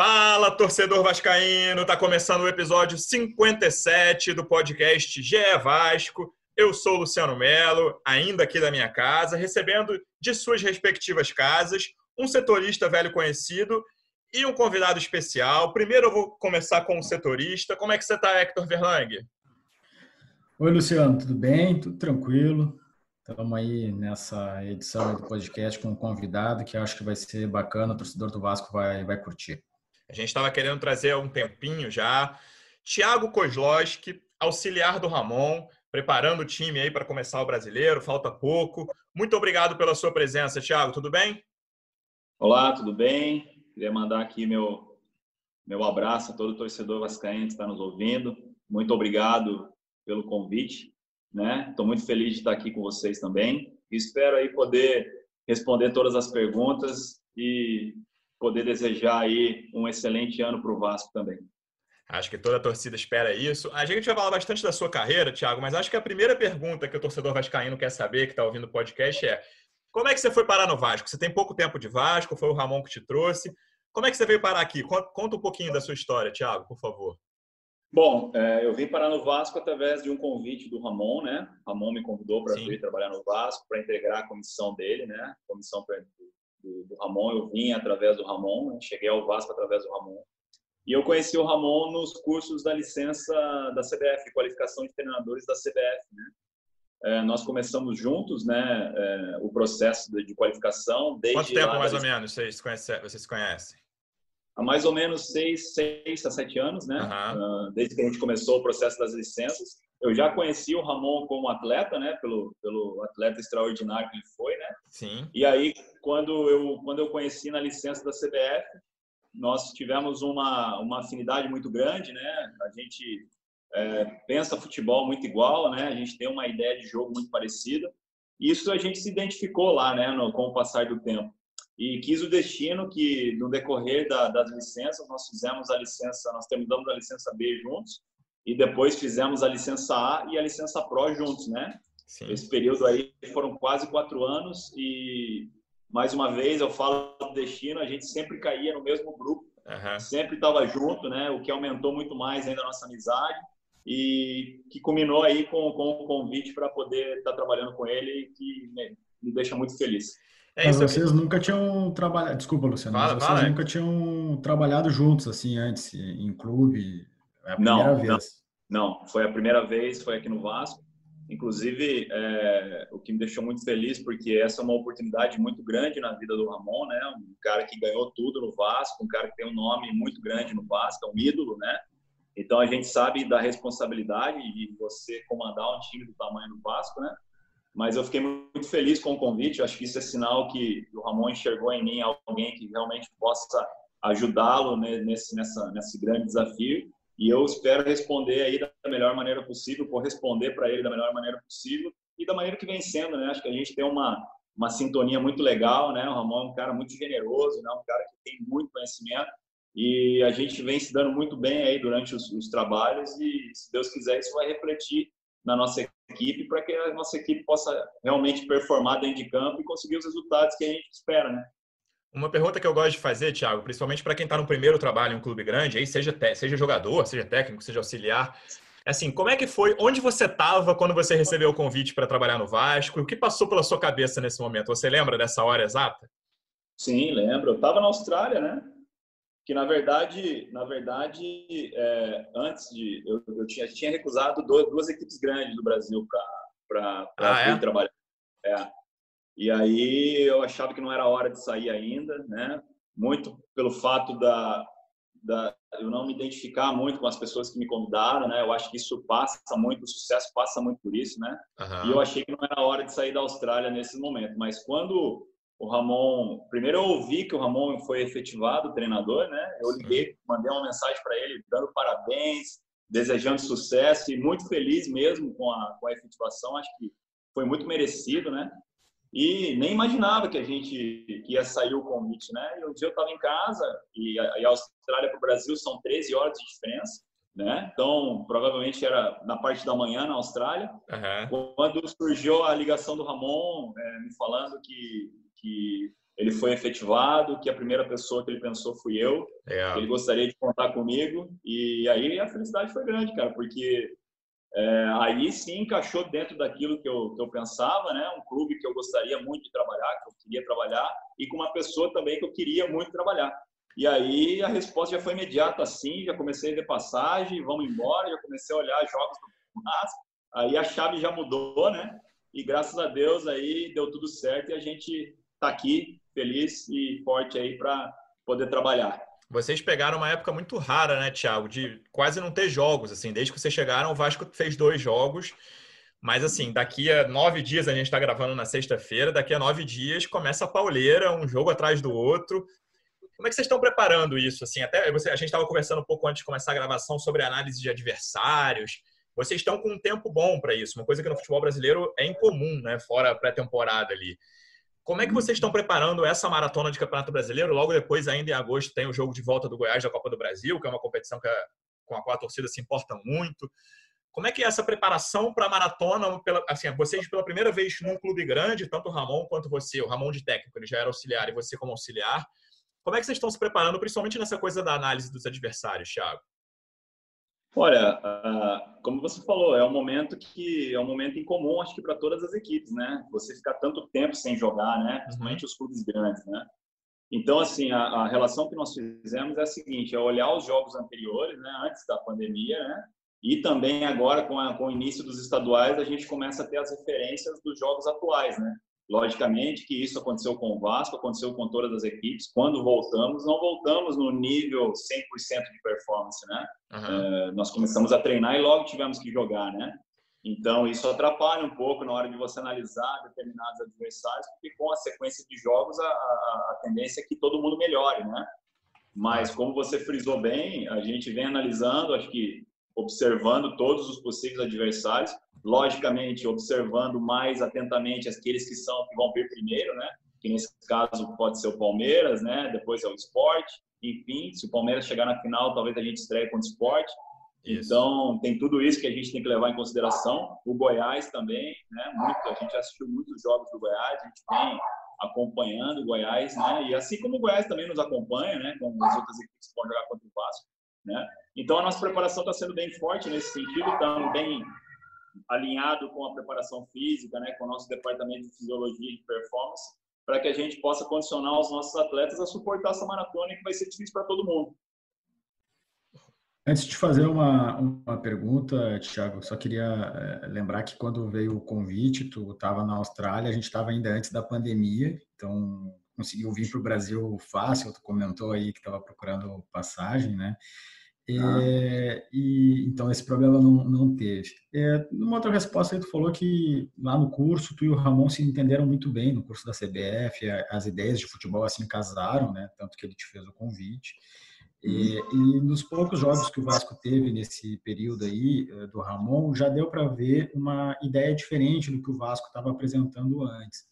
Fala, torcedor vascaíno! Tá começando o episódio 57 do podcast GE Vasco. Eu sou o Luciano Melo, ainda aqui da minha casa, recebendo de suas respectivas casas um setorista velho conhecido e um convidado especial. Primeiro eu vou começar com o setorista. Como é que você está, Hector Verlang? Oi, Luciano, tudo bem? Tudo tranquilo. Estamos aí nessa edição do podcast com um convidado que acho que vai ser bacana, o torcedor do Vasco vai, vai curtir. A gente estava querendo trazer há um tempinho já. Thiago Kozlowski, auxiliar do Ramon, preparando o time aí para começar o brasileiro, falta pouco. Muito obrigado pela sua presença, Thiago, tudo bem? Olá, tudo bem? Queria mandar aqui meu, meu abraço a todo torcedor vascaíno que está nos ouvindo. Muito obrigado pelo convite. Né? Estou muito feliz de estar aqui com vocês também. espero aí poder responder todas as perguntas e poder desejar aí um excelente ano para o Vasco também. Acho que toda a torcida espera isso. A gente vai falar bastante da sua carreira, Thiago, mas acho que a primeira pergunta que o torcedor vascaíno quer saber, que está ouvindo o podcast, é como é que você foi parar no Vasco? Você tem pouco tempo de Vasco, foi o Ramon que te trouxe. Como é que você veio parar aqui? Conta um pouquinho da sua história, Thiago, por favor. Bom, é, eu vim parar no Vasco através de um convite do Ramon, né? Ramon me convidou para vir trabalhar no Vasco, para integrar a comissão dele, né? Comissão do, do Ramon, eu vim através do Ramon, né? cheguei ao Vasco através do Ramon. E eu conheci o Ramon nos cursos da licença da CBF, qualificação de treinadores da CBF, né? É, nós começamos juntos, né, é, o processo de, de, qualificação. Desde Quanto tempo, mais ou menos, vocês, conhecem, vocês conhecem? Há mais ou menos seis, seis a sete anos, né? Uhum. Uh, desde que a gente começou o processo das licenças. Eu já conheci o Ramon como atleta, né? Pelo, pelo atleta extraordinário que ele foi, né? Sim. E aí, quando eu, quando eu conheci na licença da CBF, nós tivemos uma, uma afinidade muito grande, né? A gente é, pensa futebol muito igual, né? A gente tem uma ideia de jogo muito parecida. E isso a gente se identificou lá, né? No, com o passar do tempo. E quis o destino que, no decorrer da, das licenças, nós fizemos a licença, nós terminamos a licença B juntos e depois fizemos a licença A e a licença Pro juntos, né? Sim. Esse período aí foram quase quatro anos e mais uma vez eu falo do destino, a gente sempre caía no mesmo grupo, uhum. sempre estava junto, né? O que aumentou muito mais ainda a nossa amizade e que culminou aí com, com o convite para poder estar tá trabalhando com ele, que me, me deixa muito feliz. É Mas vocês nunca tinham trabalhado, desculpa, Luciano, fala, mas vocês fala, nunca é. tinham trabalhado juntos assim antes em clube? É a primeira não, vez. Não, não, foi a primeira vez, foi aqui no Vasco. Inclusive, é, o que me deixou muito feliz, porque essa é uma oportunidade muito grande na vida do Ramon, né? Um cara que ganhou tudo no Vasco, um cara que tem um nome muito grande no Vasco, é um ídolo, né? Então a gente sabe da responsabilidade de você comandar um time do tamanho do Vasco, né? Mas eu fiquei muito feliz com o convite. Eu acho que isso é sinal que o Ramon enxergou em mim alguém que realmente possa ajudá-lo nesse, nessa, nesse grande desafio e eu espero responder aí da melhor maneira possível, corresponder para ele da melhor maneira possível e da maneira que vem sendo, né? Acho que a gente tem uma, uma sintonia muito legal, né? O Ramon é um cara muito generoso, né? Um cara que tem muito conhecimento e a gente vem se dando muito bem aí durante os, os trabalhos e, se Deus quiser, isso vai refletir na nossa equipe para que a nossa equipe possa realmente performar dentro de campo e conseguir os resultados que a gente espera, né? Uma pergunta que eu gosto de fazer, Thiago, principalmente para quem está no primeiro trabalho em um clube grande, aí seja, seja jogador, seja técnico, seja auxiliar, é assim, como é que foi? Onde você estava quando você recebeu o convite para trabalhar no Vasco? O que passou pela sua cabeça nesse momento? Você lembra dessa hora exata? Sim, lembro. Eu estava na Austrália, né? Que na verdade, na verdade, é, antes de eu, eu tinha, tinha recusado duas, duas, equipes grandes do Brasil para ah, é? trabalhar. É. E aí eu achava que não era hora de sair ainda, né? Muito pelo fato da, da eu não me identificar muito com as pessoas que me convidaram, né? Eu acho que isso passa muito, o sucesso passa muito por isso, né? Uhum. E eu achei que não era hora de sair da Austrália nesse momento. Mas quando o Ramon, primeiro eu ouvi que o Ramon foi efetivado treinador, né? Eu liguei, mandei uma mensagem para ele dando parabéns, desejando sucesso e muito feliz mesmo com a, com a efetivação. Acho que foi muito merecido, né? E nem imaginava que a gente que ia sair o convite, né? E um dia eu estava em casa e a, e a Austrália para o Brasil são 13 horas de diferença, né? Então, provavelmente era na parte da manhã na Austrália. Uhum. Quando surgiu a ligação do Ramon é, me falando que, que ele foi efetivado, que a primeira pessoa que ele pensou fui eu, é. ele gostaria de contar comigo. E aí a felicidade foi grande, cara, porque é, aí sim encaixou dentro daquilo que eu, que eu pensava, né? Um clube que eu gostaria muito de trabalhar, que eu queria trabalhar, e com uma pessoa também que eu queria muito trabalhar. E aí a resposta já foi imediata, assim, já comecei a ver passagem, vamos embora, já comecei a olhar jogos do aí a chave já mudou, né? E graças a Deus aí deu tudo certo e a gente está aqui feliz e forte aí para poder trabalhar. Vocês pegaram uma época muito rara, né, Thiago, de quase não ter jogos. Assim, desde que vocês chegaram, o Vasco fez dois jogos. Mas assim, daqui a nove dias a gente está gravando na sexta-feira. Daqui a nove dias começa a pauleira, um jogo atrás do outro. Como é que vocês estão preparando isso? Assim, até você, a gente estava conversando um pouco antes de começar a gravação sobre análise de adversários. Vocês estão com um tempo bom para isso, uma coisa que no futebol brasileiro é incomum, né? Fora a pré-temporada ali. Como é que vocês estão preparando essa maratona de Campeonato Brasileiro? Logo depois, ainda em agosto, tem o jogo de volta do Goiás da Copa do Brasil, que é uma competição que, com a qual a torcida se importa muito. Como é que é essa preparação para a maratona? Pela, assim, vocês pela primeira vez num clube grande, tanto o Ramon quanto você, o Ramon de técnico, ele já era auxiliar e você como auxiliar. Como é que vocês estão se preparando, principalmente nessa coisa da análise dos adversários, Thiago? Olha, uh, como você falou, é um momento que é um momento incomum, acho que para todas as equipes, né? Você ficar tanto tempo sem jogar, né? Principalmente os clubes grandes, né? Então, assim, a, a, relação que nós fizemos é a seguinte: é olhar os jogos anteriores, né? Antes da pandemia, né? E também agora com, a, com o início dos estaduais, a gente começa a ter as referências dos jogos atuais, né? Logicamente que isso aconteceu com o Vasco, aconteceu com todas as equipes. Quando voltamos, não voltamos no nível 100% de performance, né? Uhum. nós começamos a treinar e logo tivemos que jogar, né? Então, isso atrapalha um pouco na hora de você analisar determinados adversários, porque com a sequência de jogos, a, a, a tendência é que todo mundo melhore, né? Mas, como você frisou bem, a gente vem analisando, acho que observando todos os possíveis adversários, logicamente observando mais atentamente aqueles que são que vão vir primeiro, né? Que nesse caso pode ser o Palmeiras, né? Depois é o Esporte, enfim, se o Palmeiras chegar na final, talvez a gente estreie contra o Esporte. Então, tem tudo isso que a gente tem que levar em consideração. O Goiás também, né? Muito, a gente assistiu muitos jogos do Goiás, a gente vem acompanhando o Goiás, né? E assim como o Goiás também nos acompanha, né? Com as outras equipes que vão jogar contra o Vasco, né? Então, a nossa preparação está sendo bem forte nesse sentido, estamos bem alinhado com a preparação física, né, com o nosso departamento de fisiologia e performance, para que a gente possa condicionar os nossos atletas a suportar essa maratona que vai ser difícil para todo mundo. Antes de fazer uma, uma pergunta, Thiago, só queria é, lembrar que quando veio o convite, tu estava na Austrália, a gente estava ainda antes da pandemia, então conseguiu vir para o Brasil fácil, tu comentou aí que estava procurando passagem, né? É, e então esse problema não, não teve. É, numa outra resposta aí tu falou que lá no curso tu e o Ramon se entenderam muito bem no curso da CBF, as ideias de futebol assim casaram, né? Tanto que ele te fez o convite. E, e nos poucos jogos que o Vasco teve nesse período aí eh, do Ramon, já deu para ver uma ideia diferente do que o Vasco estava apresentando antes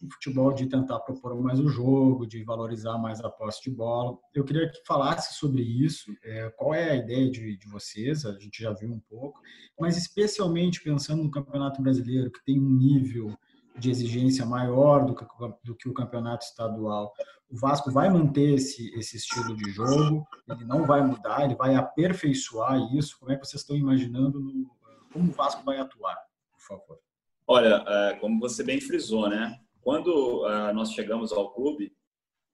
o futebol de tentar propor mais o jogo, de valorizar mais a posse de bola. Eu queria que falasse sobre isso, é, qual é a ideia de, de, vocês, a gente já viu um pouco, mas especialmente pensando no Campeonato Brasileiro, que tem um nível de exigência maior do que, do que o Campeonato Estadual. O Vasco vai manter esse, esse estilo de jogo, ele não vai mudar, ele vai aperfeiçoar isso. Como é que vocês estão imaginando no, como o Vasco vai atuar, por favor? Olha, é, como você bem frisou, né? Quando uh, nós chegamos ao clube,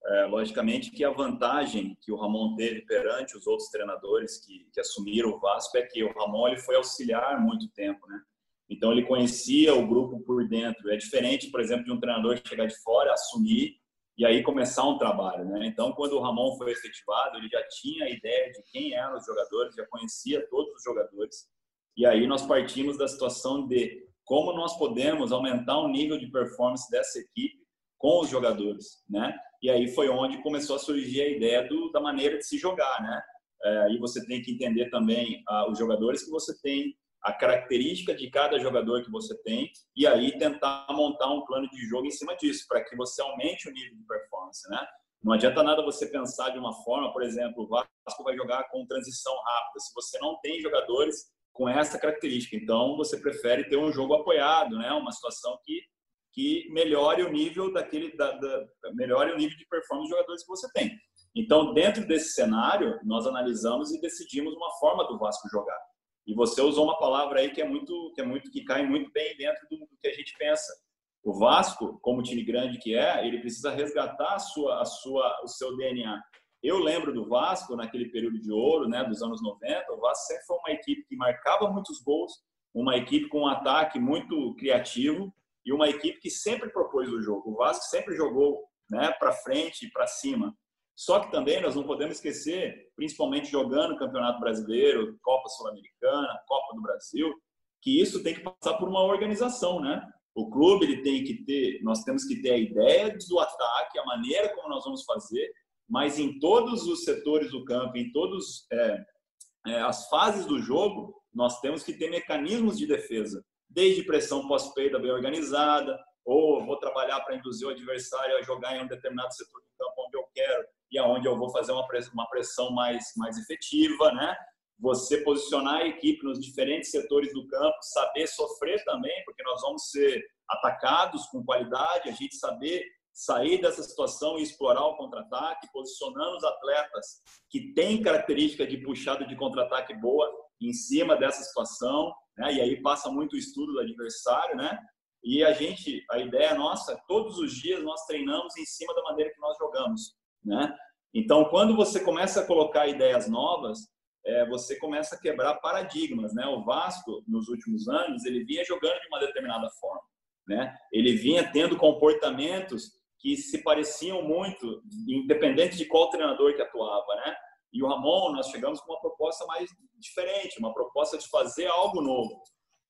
uh, logicamente que a vantagem que o Ramon teve perante os outros treinadores que, que assumiram o Vasco é que o Ramon ele foi auxiliar muito tempo, né? Então ele conhecia o grupo por dentro. É diferente, por exemplo, de um treinador chegar de fora, assumir e aí começar um trabalho, né? Então, quando o Ramon foi efetivado, ele já tinha a ideia de quem eram os jogadores, já conhecia todos os jogadores. E aí nós partimos da situação de como nós podemos aumentar o nível de performance dessa equipe com os jogadores, né? E aí foi onde começou a surgir a ideia do, da maneira de se jogar, né? é, e você tem que entender também ah, os jogadores que você tem, a característica de cada jogador que você tem, e aí tentar montar um plano de jogo em cima disso, para que você aumente o nível de performance, né? Não adianta nada você pensar de uma forma, por exemplo, o Vasco vai jogar com transição rápida, se você não tem jogadores com essa característica. Então, você prefere ter um jogo apoiado, né? Uma situação que que melhore o nível daquele da, da, melhore o nível de performance dos jogadores que você tem. Então, dentro desse cenário, nós analisamos e decidimos uma forma do Vasco jogar. E você usou uma palavra aí que é muito que é muito que cai muito bem dentro do, do que a gente pensa. O Vasco, como time grande que é, ele precisa resgatar a sua a sua o seu DNA. Eu lembro do Vasco naquele período de ouro, né, dos anos 90, o Vasco sempre foi uma equipe que marcava muitos gols, uma equipe com um ataque muito criativo, e uma equipe que sempre propôs o jogo. O Vasco sempre jogou né, para frente e para cima. Só que também nós não podemos esquecer, principalmente jogando Campeonato Brasileiro, Copa Sul-Americana, Copa do Brasil, que isso tem que passar por uma organização, né? O clube ele tem que ter, nós temos que ter a ideia do ataque, a maneira como nós vamos fazer, mas em todos os setores do campo, em todas é, é, as fases do jogo, nós temos que ter mecanismos de defesa desde pressão pós-perda bem organizada, ou vou trabalhar para induzir o adversário a jogar em um determinado setor do campo onde eu quero e aonde eu vou fazer uma pressão, uma pressão mais, mais efetiva, né? Você posicionar a equipe nos diferentes setores do campo, saber sofrer também, porque nós vamos ser atacados com qualidade, a gente saber sair dessa situação e explorar o contra-ataque, posicionando os atletas que têm característica de puxada de contra-ataque boa em cima dessa situação, né? E aí passa muito o estudo do adversário, né? E a gente, a ideia nossa, todos os dias nós treinamos em cima da maneira que nós jogamos, né? Então, quando você começa a colocar ideias novas, é, você começa a quebrar paradigmas, né? O Vasco, nos últimos anos, ele vinha jogando de uma determinada forma, né? Ele vinha tendo comportamentos que se pareciam muito, independente de qual treinador que atuava, né? E o Ramon, nós chegamos com uma proposta mais diferente, uma proposta de fazer algo novo.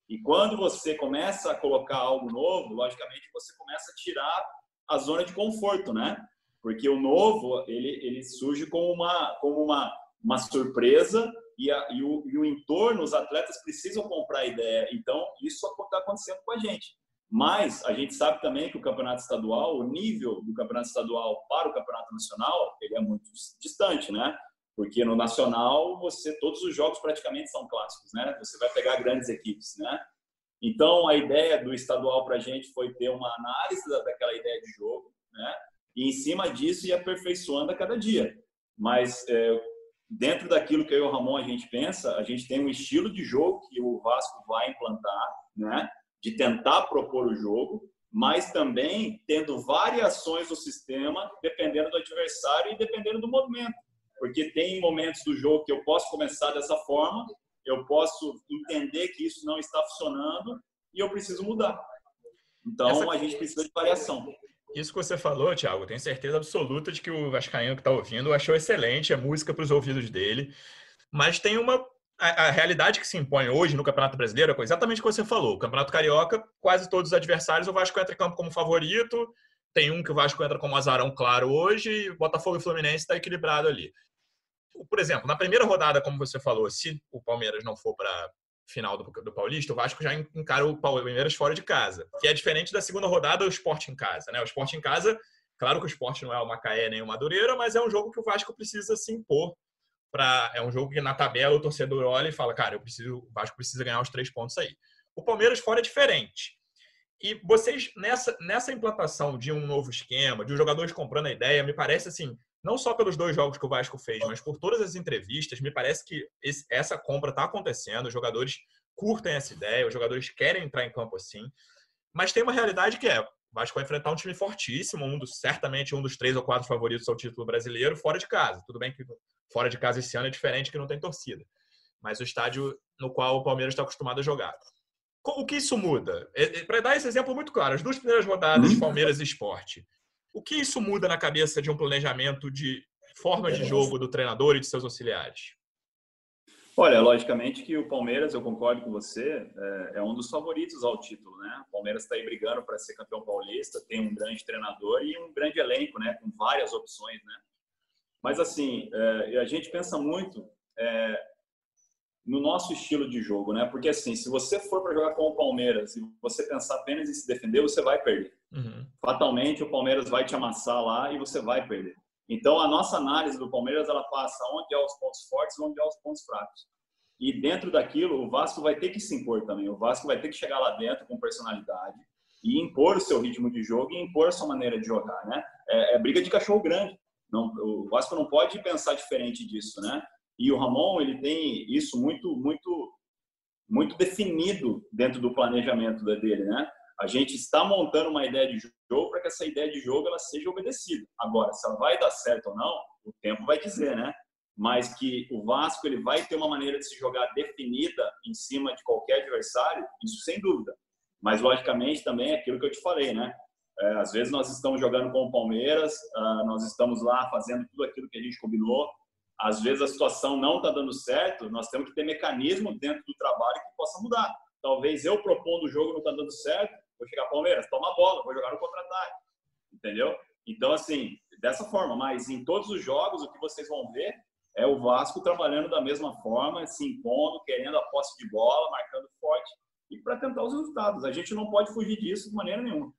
E quando você começa a colocar algo novo, logicamente você começa a tirar a zona de conforto, né? Porque o novo, ele, ele surge como uma, como uma, uma surpresa e, a, e, o, e o entorno, os atletas precisam comprar a ideia. Então, isso está acontecendo com a gente. Mas a gente sabe também que o campeonato estadual, o nível do campeonato estadual para o campeonato nacional, ele é muito distante, né? porque no nacional você todos os jogos praticamente são clássicos, né? Você vai pegar grandes equipes, né? Então a ideia do estadual para a gente foi ter uma análise daquela ideia de jogo, né? E em cima disso ir aperfeiçoando a cada dia. Mas é, dentro daquilo que eu e o Ramon a gente pensa, a gente tem um estilo de jogo que o Vasco vai implantar, né? De tentar propor o jogo, mas também tendo variações do sistema dependendo do adversário e dependendo do movimento porque tem momentos do jogo que eu posso começar dessa forma, eu posso entender que isso não está funcionando e eu preciso mudar. Então Essa... a gente precisa de variação. Isso que você falou, Thiago, tenho certeza absoluta de que o Vascaíno que está ouvindo achou excelente a música para os ouvidos dele. Mas tem uma. A, a, realidade que se impõe hoje no Campeonato Brasileiro é exatamente o que você falou. O Campeonato Carioca, quase todos os adversários, o Vasco entra em campo como favorito. Tem um que o Vasco entra como azarão claro hoje, e Botafogo e Fluminense está equilibrado ali por exemplo, na primeira rodada, como você falou, se o Palmeiras não for para final do, do, Paulista, o Vasco já encara o Palmeiras fora de casa, que é diferente da segunda rodada, o Sport em casa, né? O Sport em casa, claro que o Sport não é o Macaé nem o Madureira, mas é um jogo que o Vasco precisa se impor para é um jogo que na tabela o torcedor olha e fala, cara, eu preciso, o Vasco precisa ganhar os três pontos aí. O Palmeiras fora é diferente. E vocês, nessa, nessa implantação de um novo esquema, de os jogadores comprando a ideia, me parece assim, não só pelos dois jogos que o Vasco fez, mas por todas as entrevistas, me parece que esse, essa compra está acontecendo, os jogadores curtem essa ideia, os jogadores querem entrar em campo assim, mas tem uma realidade que é, Vasco vai enfrentar um time fortíssimo, um dos, certamente um dos três ou quatro favoritos ao título brasileiro, fora de casa. Tudo bem que fora de casa esse ano é diferente que não tem torcida, mas o estádio no qual o Palmeiras está acostumado a jogar. O que isso muda? Para dar esse exemplo muito claro, as duas primeiras rodadas de Palmeiras e Esporte, o que isso muda na cabeça de um planejamento de forma de jogo do treinador e de seus auxiliares? Olha, logicamente que o Palmeiras, eu concordo com você, é, é um dos favoritos ao título, né? O Palmeiras está aí brigando para ser campeão paulista, tem um grande treinador e um grande elenco, né? Com várias opções, né? Mas assim, é, a gente pensa muito é, no nosso estilo de jogo, né? Porque assim, se você for para jogar com o Palmeiras e você pensar apenas em se defender, você vai perder. Uhum. Fatalmente, o Palmeiras vai te amassar lá e você vai perder. Então, a nossa análise do Palmeiras ela passa onde há os pontos fortes, onde há os pontos fracos. E dentro daquilo, o Vasco vai ter que se impor também. O Vasco vai ter que chegar lá dentro com personalidade e impor o seu ritmo de jogo e impor a sua maneira de jogar, né? É, é briga de cachorro grande. Não, o Vasco não pode pensar diferente disso, né? E o Ramon, ele tem isso muito, muito, muito definido dentro do planejamento dele, né? A gente está montando uma ideia de jogo para que essa ideia de jogo ela seja obedecida. Agora, se ela vai dar certo ou não, o tempo vai dizer, né? Mas que o Vasco ele vai ter uma maneira de se jogar definida em cima de qualquer adversário, isso sem dúvida. Mas logicamente também é aquilo que eu te falei, né? É, às vezes nós estamos jogando com o Palmeiras, uh, nós estamos lá fazendo tudo aquilo que a gente combinou, às vezes a situação não está dando certo, nós temos que ter mecanismo dentro do trabalho que possa mudar. Talvez eu propondo o jogo não está dando certo, vou chegar Palmeiras, toma a bola, vou jogar no contra-ataque, entendeu? Então, assim, dessa forma, mas em todos os jogos, o que vocês vão ver é o Vasco trabalhando da mesma forma, se impondo, querendo a posse de bola, marcando forte e para tentar os resultados. A gente não pode fugir disso de maneira nenhuma.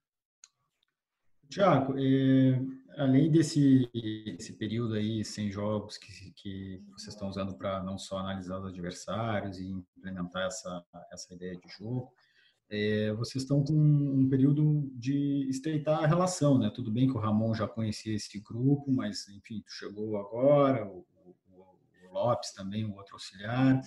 Tiago, é, além desse esse período aí sem jogos que, que vocês estão usando para não só analisar os adversários e implementar essa, essa ideia de jogo, é, vocês estão com um período de estreitar a relação, né? Tudo bem que o Ramon já conhecia esse grupo, mas enfim, tu chegou agora, o, o, o Lopes também, o outro auxiliar.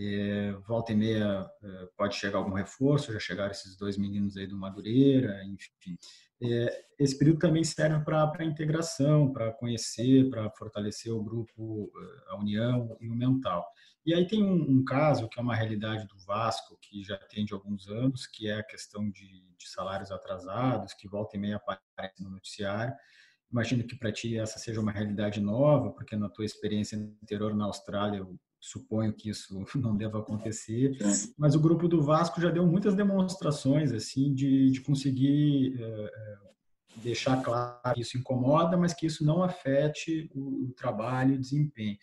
É, volta e meia é, pode chegar algum reforço, já chegaram esses dois meninos aí do Madureira, enfim. É, esse período também serve para integração, para conhecer, para fortalecer o grupo, é, a união e o mental. E aí tem um, um, caso que é uma realidade do Vasco, que já tem de alguns anos, que é a questão de, de salários atrasados, que volta e meia aparece no noticiário. Imagino que para ti essa seja uma realidade nova, porque na tua experiência anterior na Austrália, suponho que isso não deva acontecer, mas o grupo do Vasco já deu muitas demonstrações assim de, de conseguir é, deixar claro que isso incomoda, mas que isso não afete o, o trabalho e o desempenho.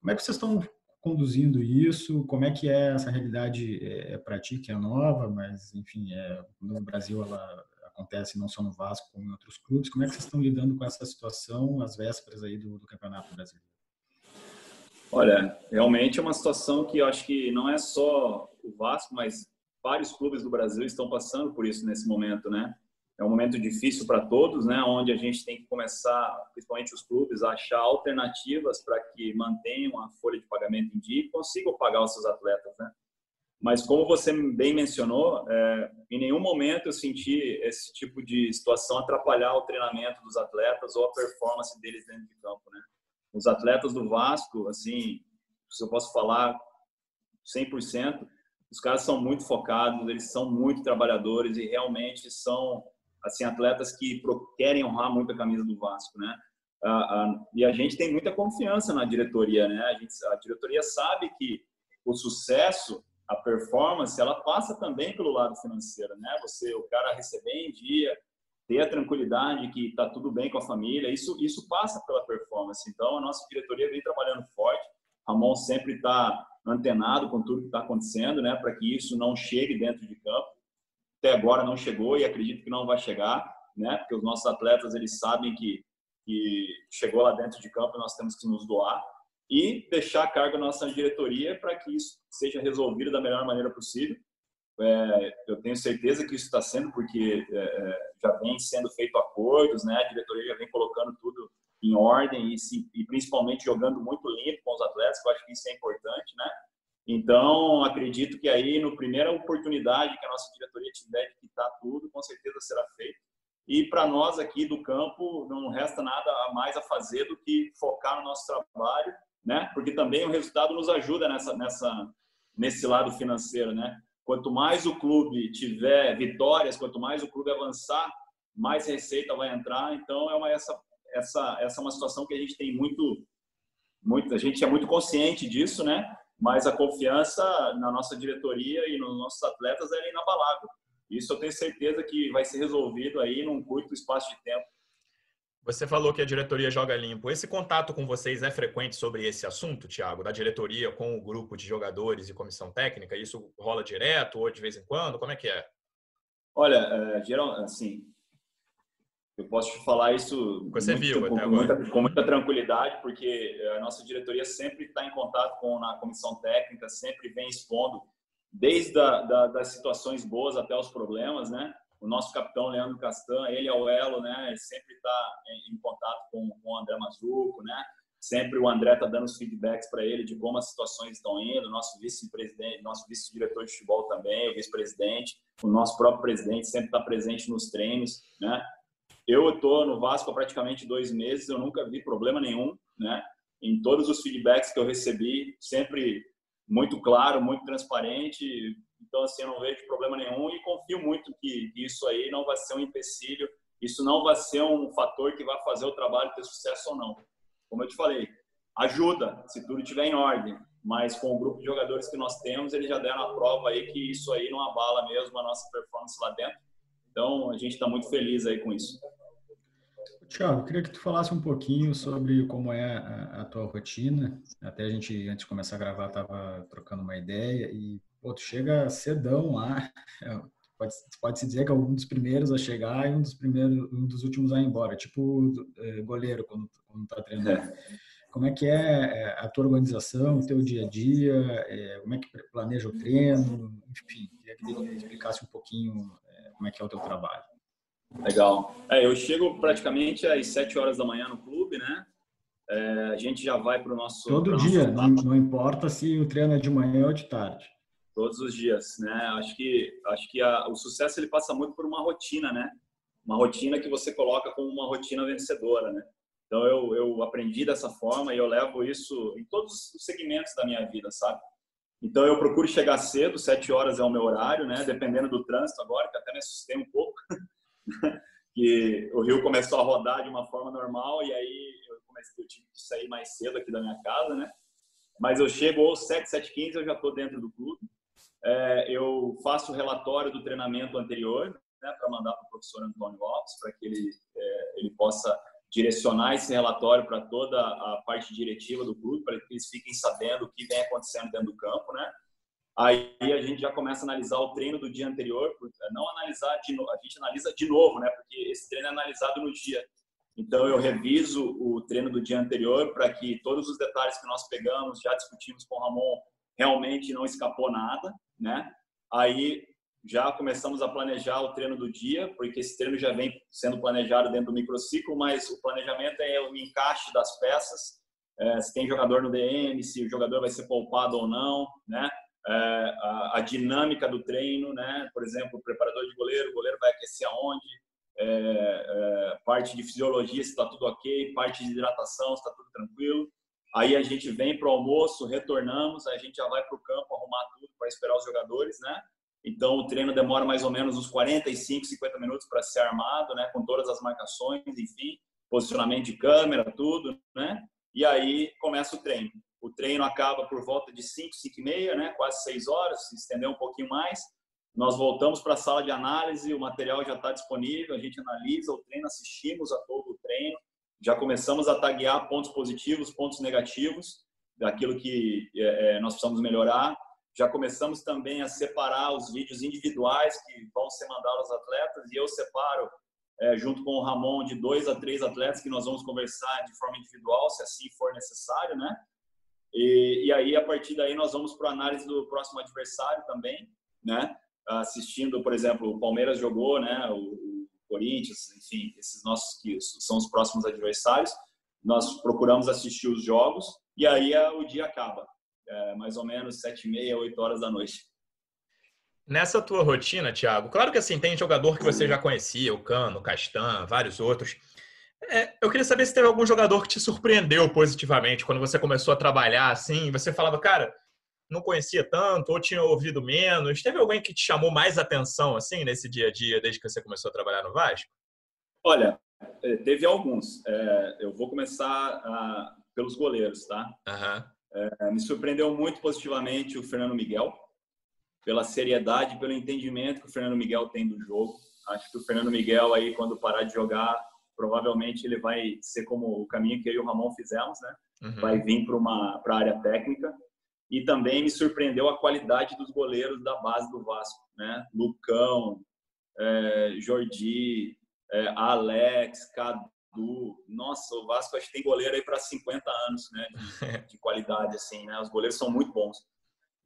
Como é que vocês estão conduzindo isso? Como é que é essa realidade é, para ti, que é nova, mas enfim, é, no Brasil ela acontece não só no Vasco, como em outros clubes. Como é que vocês estão lidando com essa situação às vésperas aí do, do Campeonato Brasileiro? Olha, realmente é uma situação que eu acho que não é só o Vasco, mas vários clubes do Brasil estão passando por isso nesse momento, né? É um momento difícil para todos, né? Onde a gente tem que começar, principalmente os clubes, a achar alternativas para que mantenham a folha de pagamento em dia e consigam pagar os seus atletas, né? Mas como você bem mencionou, é, em nenhum momento eu senti esse tipo de situação atrapalhar o treinamento dos atletas ou a performance deles dentro de campo, né? Os atletas do Vasco, assim, se eu posso falar 100%, os caras são muito focados, eles são muito trabalhadores e realmente são assim atletas que querem honrar muito a camisa do Vasco, né? e a gente tem muita confiança na diretoria, né? A, gente, a diretoria sabe que o sucesso, a performance, ela passa também pelo lado financeiro, né? Você, o cara receber em dia, ter a tranquilidade que está tudo bem com a família, isso, isso passa pela performance. Então, a nossa diretoria vem trabalhando forte, Ramon sempre está antenado com tudo que está acontecendo, né, para que isso não chegue dentro de campo. Até agora não chegou e acredito que não vai chegar, né, porque os nossos atletas eles sabem que, que chegou lá dentro de campo nós temos que nos doar e deixar a carga da nossa diretoria para que isso seja resolvido da melhor maneira possível é, eu tenho certeza que isso está sendo porque é, é, já vem sendo feito acordos, né? A diretoria já vem colocando tudo em ordem e, se, e principalmente jogando muito limpo com os atletas, que eu acho que isso é importante, né? Então, acredito que aí, no primeira oportunidade que a nossa diretoria tiver de quitar tudo, com certeza será feito. E para nós aqui do campo, não resta nada mais a fazer do que focar no nosso trabalho, né? Porque também o resultado nos ajuda nessa, nessa, nesse lado financeiro, né? Quanto mais o clube tiver vitórias, quanto mais o clube avançar, mais receita vai entrar. Então é uma essa essa essa é uma situação que a gente tem muito muito a gente é muito consciente disso, né? Mas a confiança na nossa diretoria e nos nossos atletas é inabalável. Isso eu tenho certeza que vai ser resolvido aí num curto espaço de tempo. Você falou que a diretoria joga limpo. Esse contato com vocês é frequente sobre esse assunto, Thiago, da diretoria com o grupo de jogadores e comissão técnica? Isso rola direto ou de vez em quando? Como é que é? Olha, é, geral, assim, eu posso te falar isso Você muito, viu com, muita, com muita tranquilidade, porque a nossa diretoria sempre está em contato com a comissão técnica, sempre vem expondo, desde a, da, das situações boas até os problemas, né? o nosso capitão Leandro Castan, ele é o elo, né? Ele sempre está em, em, contato com, com o André Mazuco, né? Sempre o André está dando os feedbacks para ele de como as situações estão indo. Nosso vice-presidente, nosso vice-diretor de futebol também, o vice-presidente, o nosso próprio presidente sempre está presente nos treinos, né? Eu estou no Vasco há praticamente dois meses, eu nunca vi problema nenhum, né? Em todos os feedbacks que eu recebi, sempre muito claro, muito transparente, então, assim, eu não vejo problema nenhum e confio muito que isso aí não vai ser um empecilho, isso não vai ser um fator que vai fazer o trabalho ter sucesso ou não. Como eu te falei, ajuda se tudo estiver em ordem, mas com o grupo de jogadores que nós temos, eles já deram a prova aí que isso aí não abala mesmo a nossa performance lá dentro. Então, a gente está muito feliz aí com isso. Tiago, queria que tu falasse um pouquinho sobre como é a, a tua rotina. Até a gente, antes de começar a gravar, estava trocando uma ideia e pô, tu chega cedão lá, é, pode, pode se dizer que é um dos primeiros a chegar e um dos primeiros, um dos últimos a ir embora, tipo é, goleiro quando, quando tá treinando. É. Como é que é, a tua organização, o teu dia a dia, como é que planeja o treino, enfim, queria que ele explicasse um pouquinho como é que é o teu trabalho. Legal. É, eu chego praticamente às 7 horas da manhã no clube, né? É, a gente já vai para o nosso. Todo dia, não, não, importa se o treino é de manhã ou de tarde todos os dias, né? Acho que acho que a, o sucesso ele passa muito por uma rotina, né? Uma rotina que você coloca como uma rotina vencedora, né? Então eu eu aprendi dessa forma e eu levo isso em todos os segmentos da minha vida, sabe? Então eu procuro chegar cedo, sete horas é o meu horário, né? Dependendo do trânsito agora, que até me assustei um pouco, que o rio começou a rodar de uma forma normal e aí eu comecei eu tive que sair mais cedo aqui da minha casa, né? Mas eu chego ou 7, 7 15 eu já estou dentro do clube é, eu faço o relatório do treinamento anterior né, para mandar para o professor Antônio Lopes, para que ele, é, ele possa direcionar esse relatório para toda a parte diretiva do clube, para que eles fiquem sabendo o que vem acontecendo dentro do campo, né? Aí a gente já começa a analisar o treino do dia anterior, é, não analisar de novo, a gente analisa de novo, né? Porque esse treino é analisado no dia. Então eu reviso o treino do dia anterior para que todos os detalhes que nós pegamos, já discutimos com o Ramon, realmente não escapou nada, né? Aí já começamos a planejar o treino do dia, porque esse treino já vem sendo planejado dentro do microciclo, mas o planejamento é o encaixe das peças, é, se tem jogador no DM, se o jogador vai ser poupado ou não, né? É, a, a, dinâmica do treino, né? Por exemplo, o preparador de goleiro, o goleiro vai aquecer aonde, é, é parte de fisiologia se está tudo ok, parte de hidratação se está tudo tranquilo. Aí a gente vem para o almoço, retornamos, a gente já vai para o campo arrumar tudo para esperar os jogadores, né? Então o treino demora mais ou menos uns 45, 50 minutos para ser armado, né? Com todas as marcações, enfim, posicionamento de câmera, tudo, né? E aí começa o treino. O treino acaba por volta de 5, 5 e meia, né? Quase 6 horas, se estender um pouquinho mais. Nós voltamos para a sala de análise, o material já está disponível, a gente analisa o treino, assistimos a todo o treino, já começamos a taguear pontos positivos, pontos negativos, daquilo que é, nós precisamos melhorar. Já começamos também a separar os vídeos individuais que vão ser mandados aos atletas e eu separo, é, junto com o Ramon, de dois a três atletas que nós vamos conversar de forma individual, se assim for necessário, né? E, e aí, a partir daí, nós vamos para a análise do próximo adversário também, né? Assistindo, por exemplo, o Palmeiras jogou, né? O, Corinthians, enfim, esses nossos que são os próximos adversários. Nós procuramos assistir os jogos e aí é, o dia acaba, é, mais ou menos sete e meia, oito horas da noite. Nessa tua rotina, Thiago, claro que assim, tem jogador que você já conhecia, o Cano, o Castan, vários outros. É, eu queria saber se teve algum jogador que te surpreendeu positivamente quando você começou a trabalhar assim, você falava, cara, não conhecia tanto ou tinha ouvido menos? Teve alguém que te chamou mais atenção assim nesse dia a dia desde que você começou a trabalhar no Vasco? Olha, é, teve alguns. É, eu vou começar a, pelos goleiros, tá? Uhum. É, me surpreendeu muito positivamente o Fernando Miguel, pela seriedade, pelo entendimento que o Fernando Miguel tem do jogo. Acho que o Fernando Miguel aí, quando parar de jogar, provavelmente ele vai ser como o caminho que eu e o Ramon fizemos, né? Uhum. Vai vir para a área técnica. E também me surpreendeu a qualidade dos goleiros da base do Vasco, né? Lucão, é, Jordi, é, Alex, Cadu. Nossa, o Vasco acho que tem goleiro aí para 50 anos, né? De, de, qualidade, assim, né? Os goleiros são muito bons.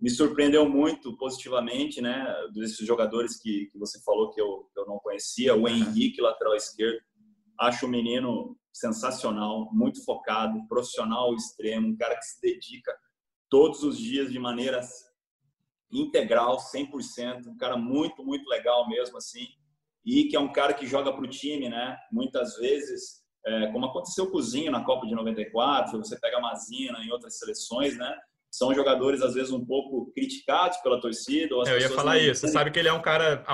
Me surpreendeu muito positivamente, né? Desses jogadores que, que você falou que eu, que eu não conhecia. O Henrique, lateral esquerdo. Acho o menino sensacional, muito focado, profissional extremo, um cara que se dedica todos os dias de maneira integral, 100%, um cara muito, muito legal mesmo assim, e que é um cara que joga para o time, né? Muitas vezes, é, como aconteceu com o Zinho na Copa de 94, você pega a Mazina em outras seleções, né? São jogadores às vezes um pouco criticados pela torcida. É, eu ia falar isso. Você sabe que ele é um cara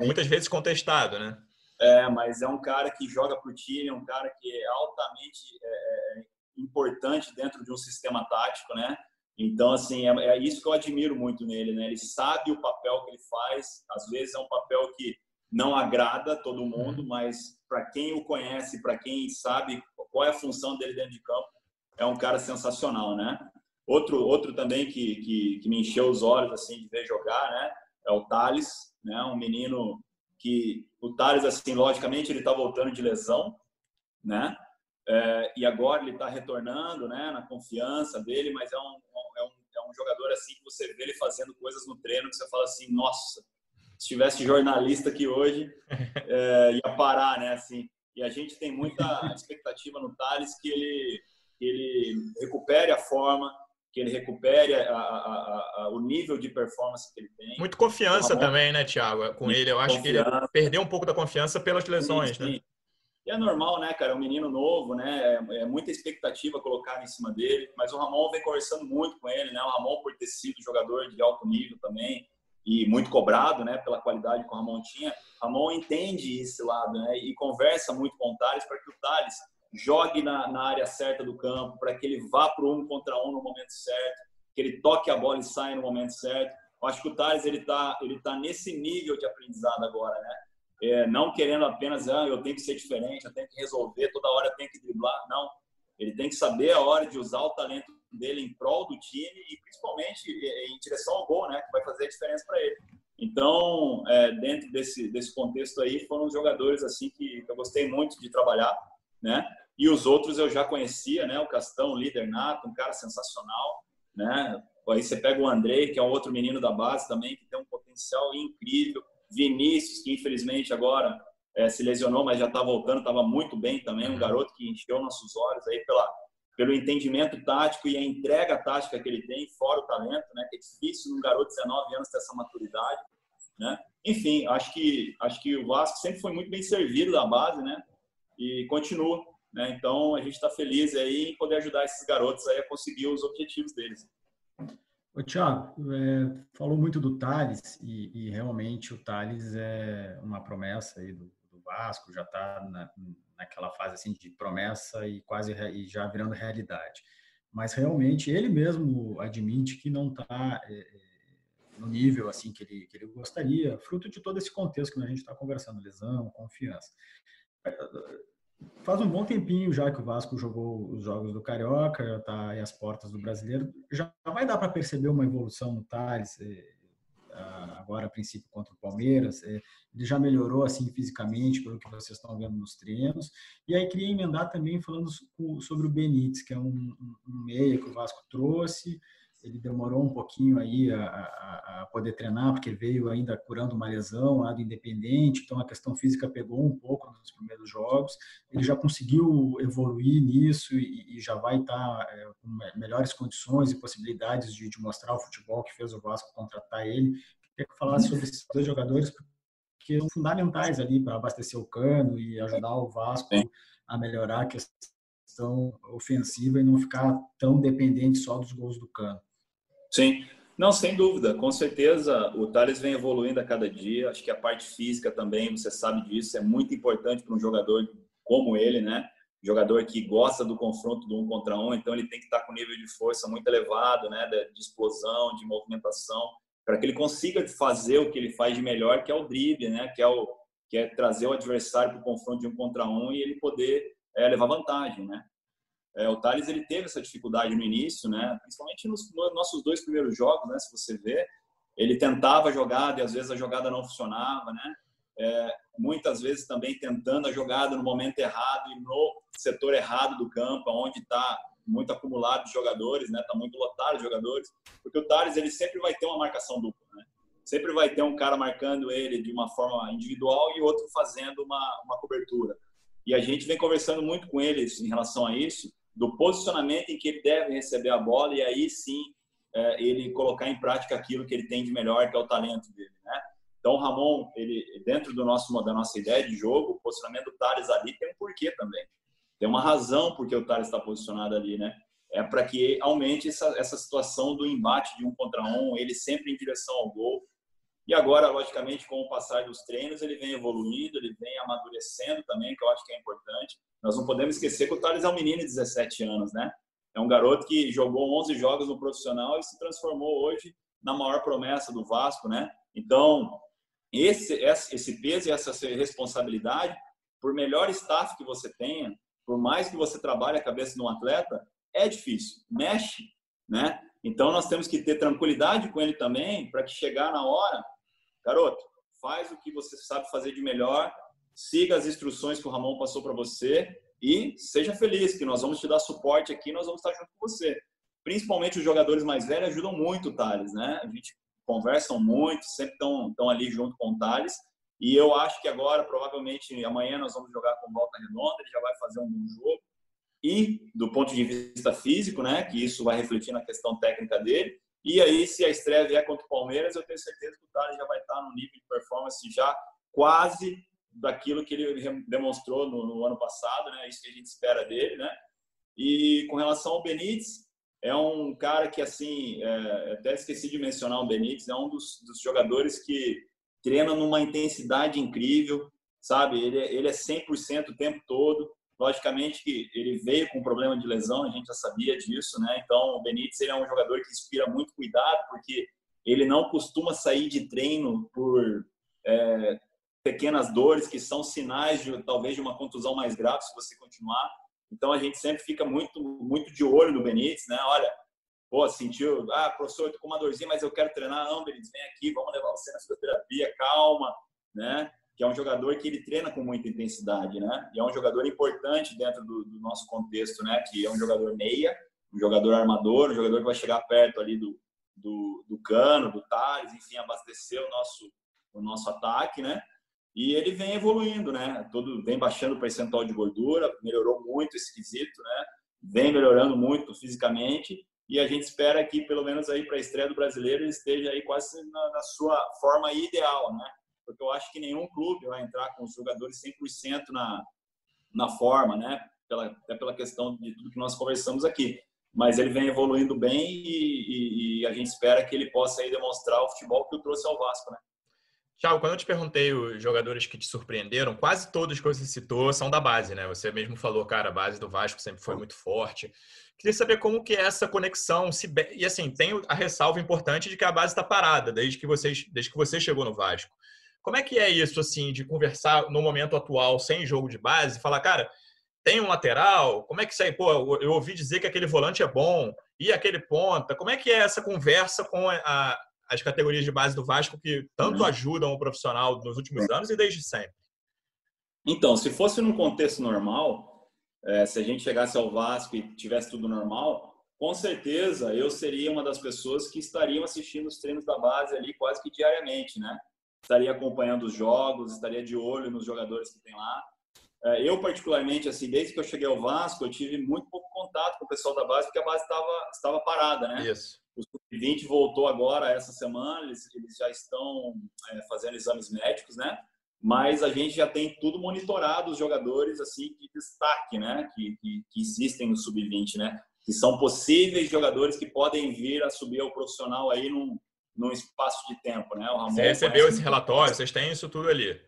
muitas vezes contestado, né? É, mas é um cara que joga para o time, é um cara que é altamente é, é, importante dentro de um sistema tático, né? Então, assim, é, é, isso que eu admiro muito nele, né? Ele sabe o papel que ele faz. Às vezes é um papel que não agrada todo mundo, uhum. mas para quem o conhece, para quem sabe qual é a função dele dentro de campo, é um cara sensacional, né? Outro, outro também que, que, que me encheu os olhos assim de ver jogar, né? É o Thales, né? Um menino que o Thales, assim, logicamente ele está voltando de lesão, né? É, e agora ele está retornando, né? Na confiança dele, mas é um, é um, é um jogador assim que você vê ele fazendo coisas no treino que você fala assim, nossa, se tivesse jornalista aqui hoje, é, ia parar, né? Assim, e a gente tem muita expectativa no Thales que ele, ele recupere a forma, que ele recupere a, a, a, o nível de performance que ele tem. Muito confiança também, né, Thiago? Com ele, eu acho confiança. que ele perdeu um pouco da confiança pelas lesões, sim, sim. né? E é normal, né, cara? É um menino novo, né? É, é muita expectativa colocar em cima dele. Mas o Ramon vem conversando muito com ele, né? O Ramon, por ter sido jogador de alto nível também e muito cobrado, né? Pela qualidade que o Ramon tinha. Ramon entende esse lado, né? E conversa muito com o Thales para que o Thales jogue na, na área certa do campo, para que ele vá para o um contra um no momento certo, que ele toque a bola e saia no momento certo. Eu acho que o Thales ele está ele tá nesse nível de aprendizado agora, né? é, não querendo apenas, ah, eu tenho que ser diferente, eu tenho que resolver, toda hora eu tenho que driblar. Não. Ele tem que saber a hora de usar o talento dele em prol do time e principalmente em direção ao gol, né? Que vai fazer a diferença para ele. Então, é, dentro desse, desse contexto aí, foram os jogadores assim que, que eu gostei muito de trabalhar, né? E os outros eu já conhecia, né? O Castão, líder nato, um cara sensacional, né? Aí você pega o Andrei, que é um outro menino da base também, que tem um potencial incrível. Vinícius, que infelizmente agora é, se lesionou, mas já está voltando, estava muito bem também, um garoto que encheu nossos olhos aí pela, pelo entendimento tático e a entrega tática que ele tem, fora o talento, né? Que é difícil num garoto de 19 anos ter essa maturidade, né? Enfim, acho que acho que o Vasco sempre foi muito bem servido da base, né? E continua, né? Então a gente está feliz aí em poder ajudar esses garotos aí a conseguir os objetivos deles. Ô, Tiago, é, falou muito do Thales e, e, realmente o Thales é uma promessa aí do Vasco, já está na, naquela fase assim de promessa e quase e já virando realidade. Mas realmente ele mesmo admite que não está é, é, no nível assim que ele, que ele gostaria, fruto de todo esse contexto que a gente está conversando, lesão, confiança faz um bom tempinho já que o Vasco jogou os jogos do Carioca, já está aí às portas do Brasileiro. Já vai dar para perceber uma evolução no Thales, é, agora a princípio contra o Palmeiras. É, ele já melhorou assim fisicamente, pelo que vocês estão vendo nos treinos. E aí queria emendar também falando sobre o Benítez, que é um, um meia que o Vasco trouxe ele demorou um pouquinho aí a, a, a, poder treinar, porque veio ainda curando uma lesão lá do Independente, então a questão física pegou um pouco nos primeiros jogos. Ele já conseguiu evoluir nisso e, e já vai estar tá, é, com melhores condições e possibilidades de, de, mostrar o futebol que fez o Vasco contratar ele. Queria que falasse sobre esses dois jogadores, porque são fundamentais ali para abastecer o cano e ajudar o Vasco a melhorar a questão ofensiva e não ficar tão dependente só dos gols do cano. Sim, não, sem dúvida, com certeza o Thales vem evoluindo a cada dia. Acho que a parte física também, você sabe disso, é muito importante para um jogador como ele, né? Jogador que gosta do confronto do um contra um, então ele tem que estar com nível de força muito elevado, né? De explosão, de movimentação, para que ele consiga fazer o que ele faz de melhor, que é o drible, né? Que é o, que é trazer o adversário para o confronto de um contra um e ele poder é, levar vantagem, né? É, o Thales ele teve essa dificuldade no início, né? Principalmente nos, nos nossos dois primeiros jogos, né? Se você ver, ele tentava a jogada e às vezes a jogada não funcionava, né? É, muitas vezes também tentando a jogada no momento errado e no setor errado do campo, onde está muito acumulado de jogadores, né? Tá muito lotado de jogadores, porque o Thales ele sempre vai ter uma marcação dupla, né? Sempre vai ter um cara marcando ele de uma forma individual e outro fazendo uma, uma cobertura. E a gente vem conversando muito com eles em relação a isso, do posicionamento em que ele deve receber a bola e aí sim é, ele colocar em prática aquilo que ele tem de melhor, que é o talento dele, né? Então, Ramon, ele, dentro do nosso, da nossa ideia de jogo, o posicionamento do Thales ali tem um porquê também. Tem uma razão porque o Thales está posicionado ali, né? É para que aumente essa, essa situação do embate de um contra um, ele sempre em direção ao gol. E agora, logicamente, com o passar dos treinos, ele vem evoluindo, ele vem amadurecendo também, que eu acho que é importante. Nós não podemos esquecer que o Thales é um menino de 17 anos, né? É um garoto que jogou 11 jogos no profissional e se transformou hoje na maior promessa do Vasco, né? Então, esse, esse peso e essa responsabilidade, por melhor staff que você tenha, por mais que você trabalhe a cabeça de um atleta, é difícil, mexe, né? Então nós temos que ter tranquilidade com ele também, para que chegar na hora, garoto, faz o que você sabe fazer de melhor, siga as instruções que o Ramon passou para você e seja feliz, que nós vamos te dar suporte aqui, nós vamos estar junto com você. Principalmente os jogadores mais velhos ajudam muito o Thales, né? A gente conversam muito, sempre estão, ali junto com o Thales. E eu acho que agora, provavelmente, amanhã nós vamos jogar com volta redonda, ele já vai fazer um bom jogo. E, do ponto de vista físico, né, que isso vai refletir na questão técnica dele. E aí, se a estreia vier contra o Palmeiras, eu tenho certeza que o Thales já vai estar no nível de performance já quase daquilo que ele demonstrou no, no ano passado, né? Isso que a gente espera dele, né? E com relação ao Benítez, é um cara que, assim, é, até esqueci de mencionar o Benítez, é um dos, dos jogadores que treina numa intensidade incrível, sabe? Ele, é, ele é 100% o tempo todo. Logicamente que ele veio com problema de lesão, a gente já sabia disso, né? Então, o Benítez ele é um jogador que inspira muito cuidado, porque ele não costuma sair de treino por é, pequenas dores que são sinais de talvez de uma contusão mais grave se você continuar. Então a gente sempre fica muito muito de olho no Benítez, né? Olha, pô, sentiu, ah, professor, eu tô com uma dorzinha, mas eu quero treinar, não, Benítez, vem aqui, vamos levar você na fisioterapia, calma, né? Que é um jogador que ele treina com muita intensidade, né? E é um jogador importante dentro do, do nosso contexto, né? Que é um jogador meia, um jogador armador, um jogador que vai chegar perto ali do, do, do Cano, do Thales, enfim, abastecer o nosso, o nosso ataque, né? E ele vem evoluindo, né? Todo vem baixando o percentual de gordura, melhorou muito esse quesito, né? Vem melhorando muito fisicamente e a gente espera que pelo menos aí para a estreia do brasileiro ele esteja aí quase na, na, sua forma ideal, né? Porque eu acho que nenhum clube vai entrar com os jogadores 100% na na forma, né? Pela, até pela questão de tudo que nós conversamos aqui. Mas ele vem evoluindo bem e, e, e a gente espera que ele possa aí demonstrar o futebol que o trouxe ao Vasco, né? Thiago, quando eu te perguntei os jogadores que te surpreenderam, quase todos que você citou são da base, né? Você mesmo falou, cara, a base do Vasco sempre foi muito forte. Queria saber como que é essa conexão. Se... E assim, tem a ressalva importante de que a base está parada desde que, vocês, desde que você chegou no Vasco. Como é que é isso, assim, de conversar no momento atual sem jogo de base, falar, cara, tem um lateral? Como é que isso aí? Pô, eu ouvi dizer que aquele volante é bom, e aquele ponta? Como é que é essa conversa com a, as categorias de base do Vasco que tanto uhum. ajudam o profissional nos últimos anos e desde sempre? Então, se fosse num contexto normal, é, se a gente chegasse ao Vasco e tivesse tudo normal, com certeza eu seria uma das pessoas que estariam assistindo os treinos da base ali quase que diariamente, né? Estaria acompanhando os jogos, estaria de olho nos jogadores que tem lá. É, eu, particularmente, assim, desde que eu cheguei ao Vasco, eu tive muito pouco contato com o pessoal da base, porque a base estava, estava parada, né? Isso. O Sub-20 voltou agora essa semana, eles, eles já estão é, fazendo exames médicos, né? Mas a gente já tem tudo monitorado, os jogadores assim de destaque, né? Que, que, que existem no Sub-20, né? Que são possíveis jogadores que podem vir a subir ao profissional aí num, num espaço de tempo, né? O Ramon Você recebeu esse relatório, vocês têm isso tudo ali?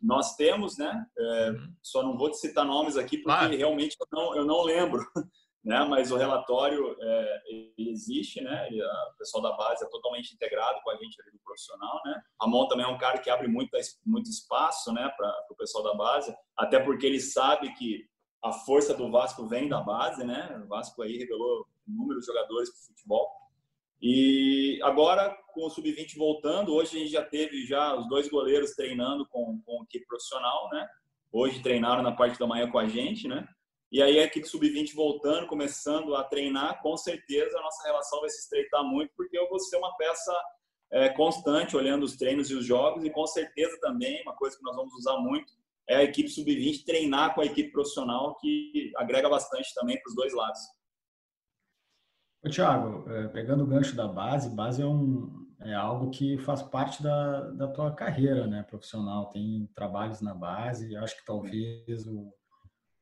Nós temos, né? É, uhum. Só não vou te citar nomes aqui porque claro. realmente eu não, eu não lembro né? Mas o relatório é, existe, né? Ele, o pessoal da base é totalmente integrado com a gente ali do profissional, né? Ramon também é um cara que abre muito, muito espaço, né? Para o pessoal da base, até porque ele sabe que a força do Vasco vem da base, né? O Vasco aí revelou inúmeros jogadores para futebol. E agora, com o Sub-20 voltando, hoje a gente já teve já os dois goleiros treinando com, com equipe profissional, né? Hoje treinaram na parte da manhã com a gente, né? E aí a equipe sub-20 voltando, começando a treinar, com certeza a nossa relação vai se estreitar muito, porque eu vou ser uma peça é, constante olhando os treinos e os jogos, e com certeza também, uma coisa que nós vamos usar muito, é a equipe sub-20 treinar com a equipe profissional, que agrega bastante também para os dois lados. Ô, Thiago, é, pegando o gancho da base, base é, um, é algo que faz parte da, da tua carreira né, profissional. Tem trabalhos na base, acho que talvez o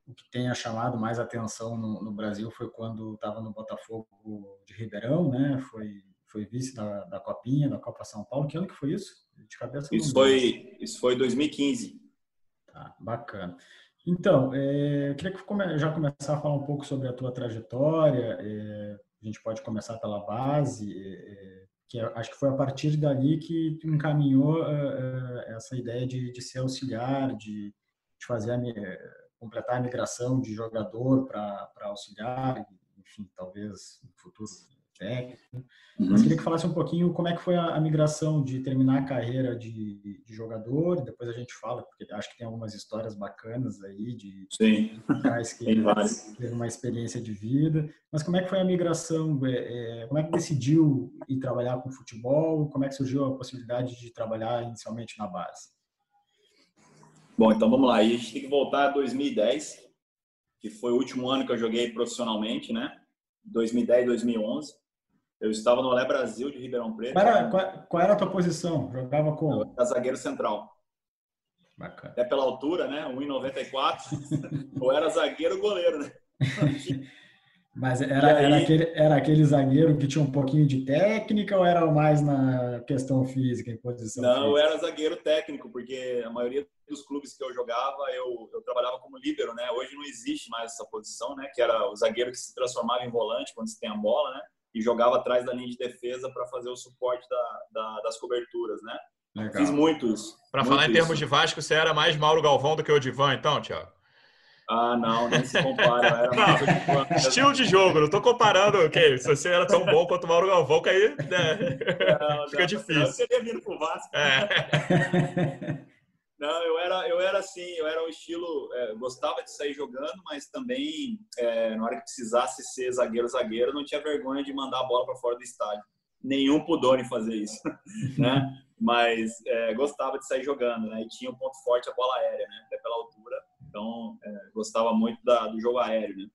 o que tenha chamado mais atenção no, no Brasil foi quando estava no Botafogo de Ribeirão, né? Foi foi vice da, da Copinha, da Copa São Paulo. Que ano que foi isso? De cabeça. Isso foi isso foi 2015. Tá, bacana. Então, é, eu queria que já começar a falar um pouco sobre a tua trajetória. É, a gente pode começar pela base, é, é que é, acho que foi a partir dali que encaminhou essa ideia de, de ser auxiliar, de, de fazer a completar a migração de jogador para auxiliar, enfim, talvez no futuro técnico. Uhum. Mas queria que falasse um pouquinho como é que foi a, a migração de terminar a carreira de, de, jogador, depois a gente fala, porque acho que tem algumas histórias bacanas aí de Sim. que teve uma experiência de vida. Mas como é que foi a migração? É, é, como é que decidiu ir trabalhar com futebol? Como é que surgiu a possibilidade de trabalhar inicialmente na base? Bom, então vamos lá. E a gente tem que voltar a 2010, que foi o último ano que eu joguei profissionalmente, né? 2010, 2011. Eu estava no Olé Brasil de Ribeirão Preto. Qual era, qual, qual era a tua posição? Jogava com? Eu era zagueiro central. Bacana. Até pela altura, né? 1,94. ou era zagueiro goleiro, né? Mas era, aí... era, aquele, era aquele zagueiro que tinha um pouquinho de técnica ou era mais na questão física, em posição Não, física? eu era zagueiro técnico, porque a maioria dos clubes que eu jogava, eu, eu trabalhava como líbero, né? Hoje não existe mais essa posição, né? Que era o zagueiro que se transformava em volante quando se tem a bola, né? E jogava atrás da linha de defesa para fazer o suporte da, da, das coberturas, né? Legal. Fiz muito isso. Para falar em termos de Vasco, você era mais Mauro Galvão do que o Divan, então, Thiago? Ah, não, nem se compara. Era não, estilo de jogo, não tô comparando, ok? Se você era tão bom quanto o Mauro Galvão, que aí né, não, fica não, difícil. Eu seria vindo pro Vasco. É. Não, eu era, eu era assim, eu era um estilo, é, gostava de sair jogando, mas também, é, na hora que precisasse ser zagueiro, zagueiro, não tinha vergonha de mandar a bola para fora do estádio. Nenhum pudor em fazer isso, né? Mas é, gostava de sair jogando, né? E tinha um ponto forte a bola aérea, né? Até pela altura então, é, gostava muito da, do jogo aéreo, né?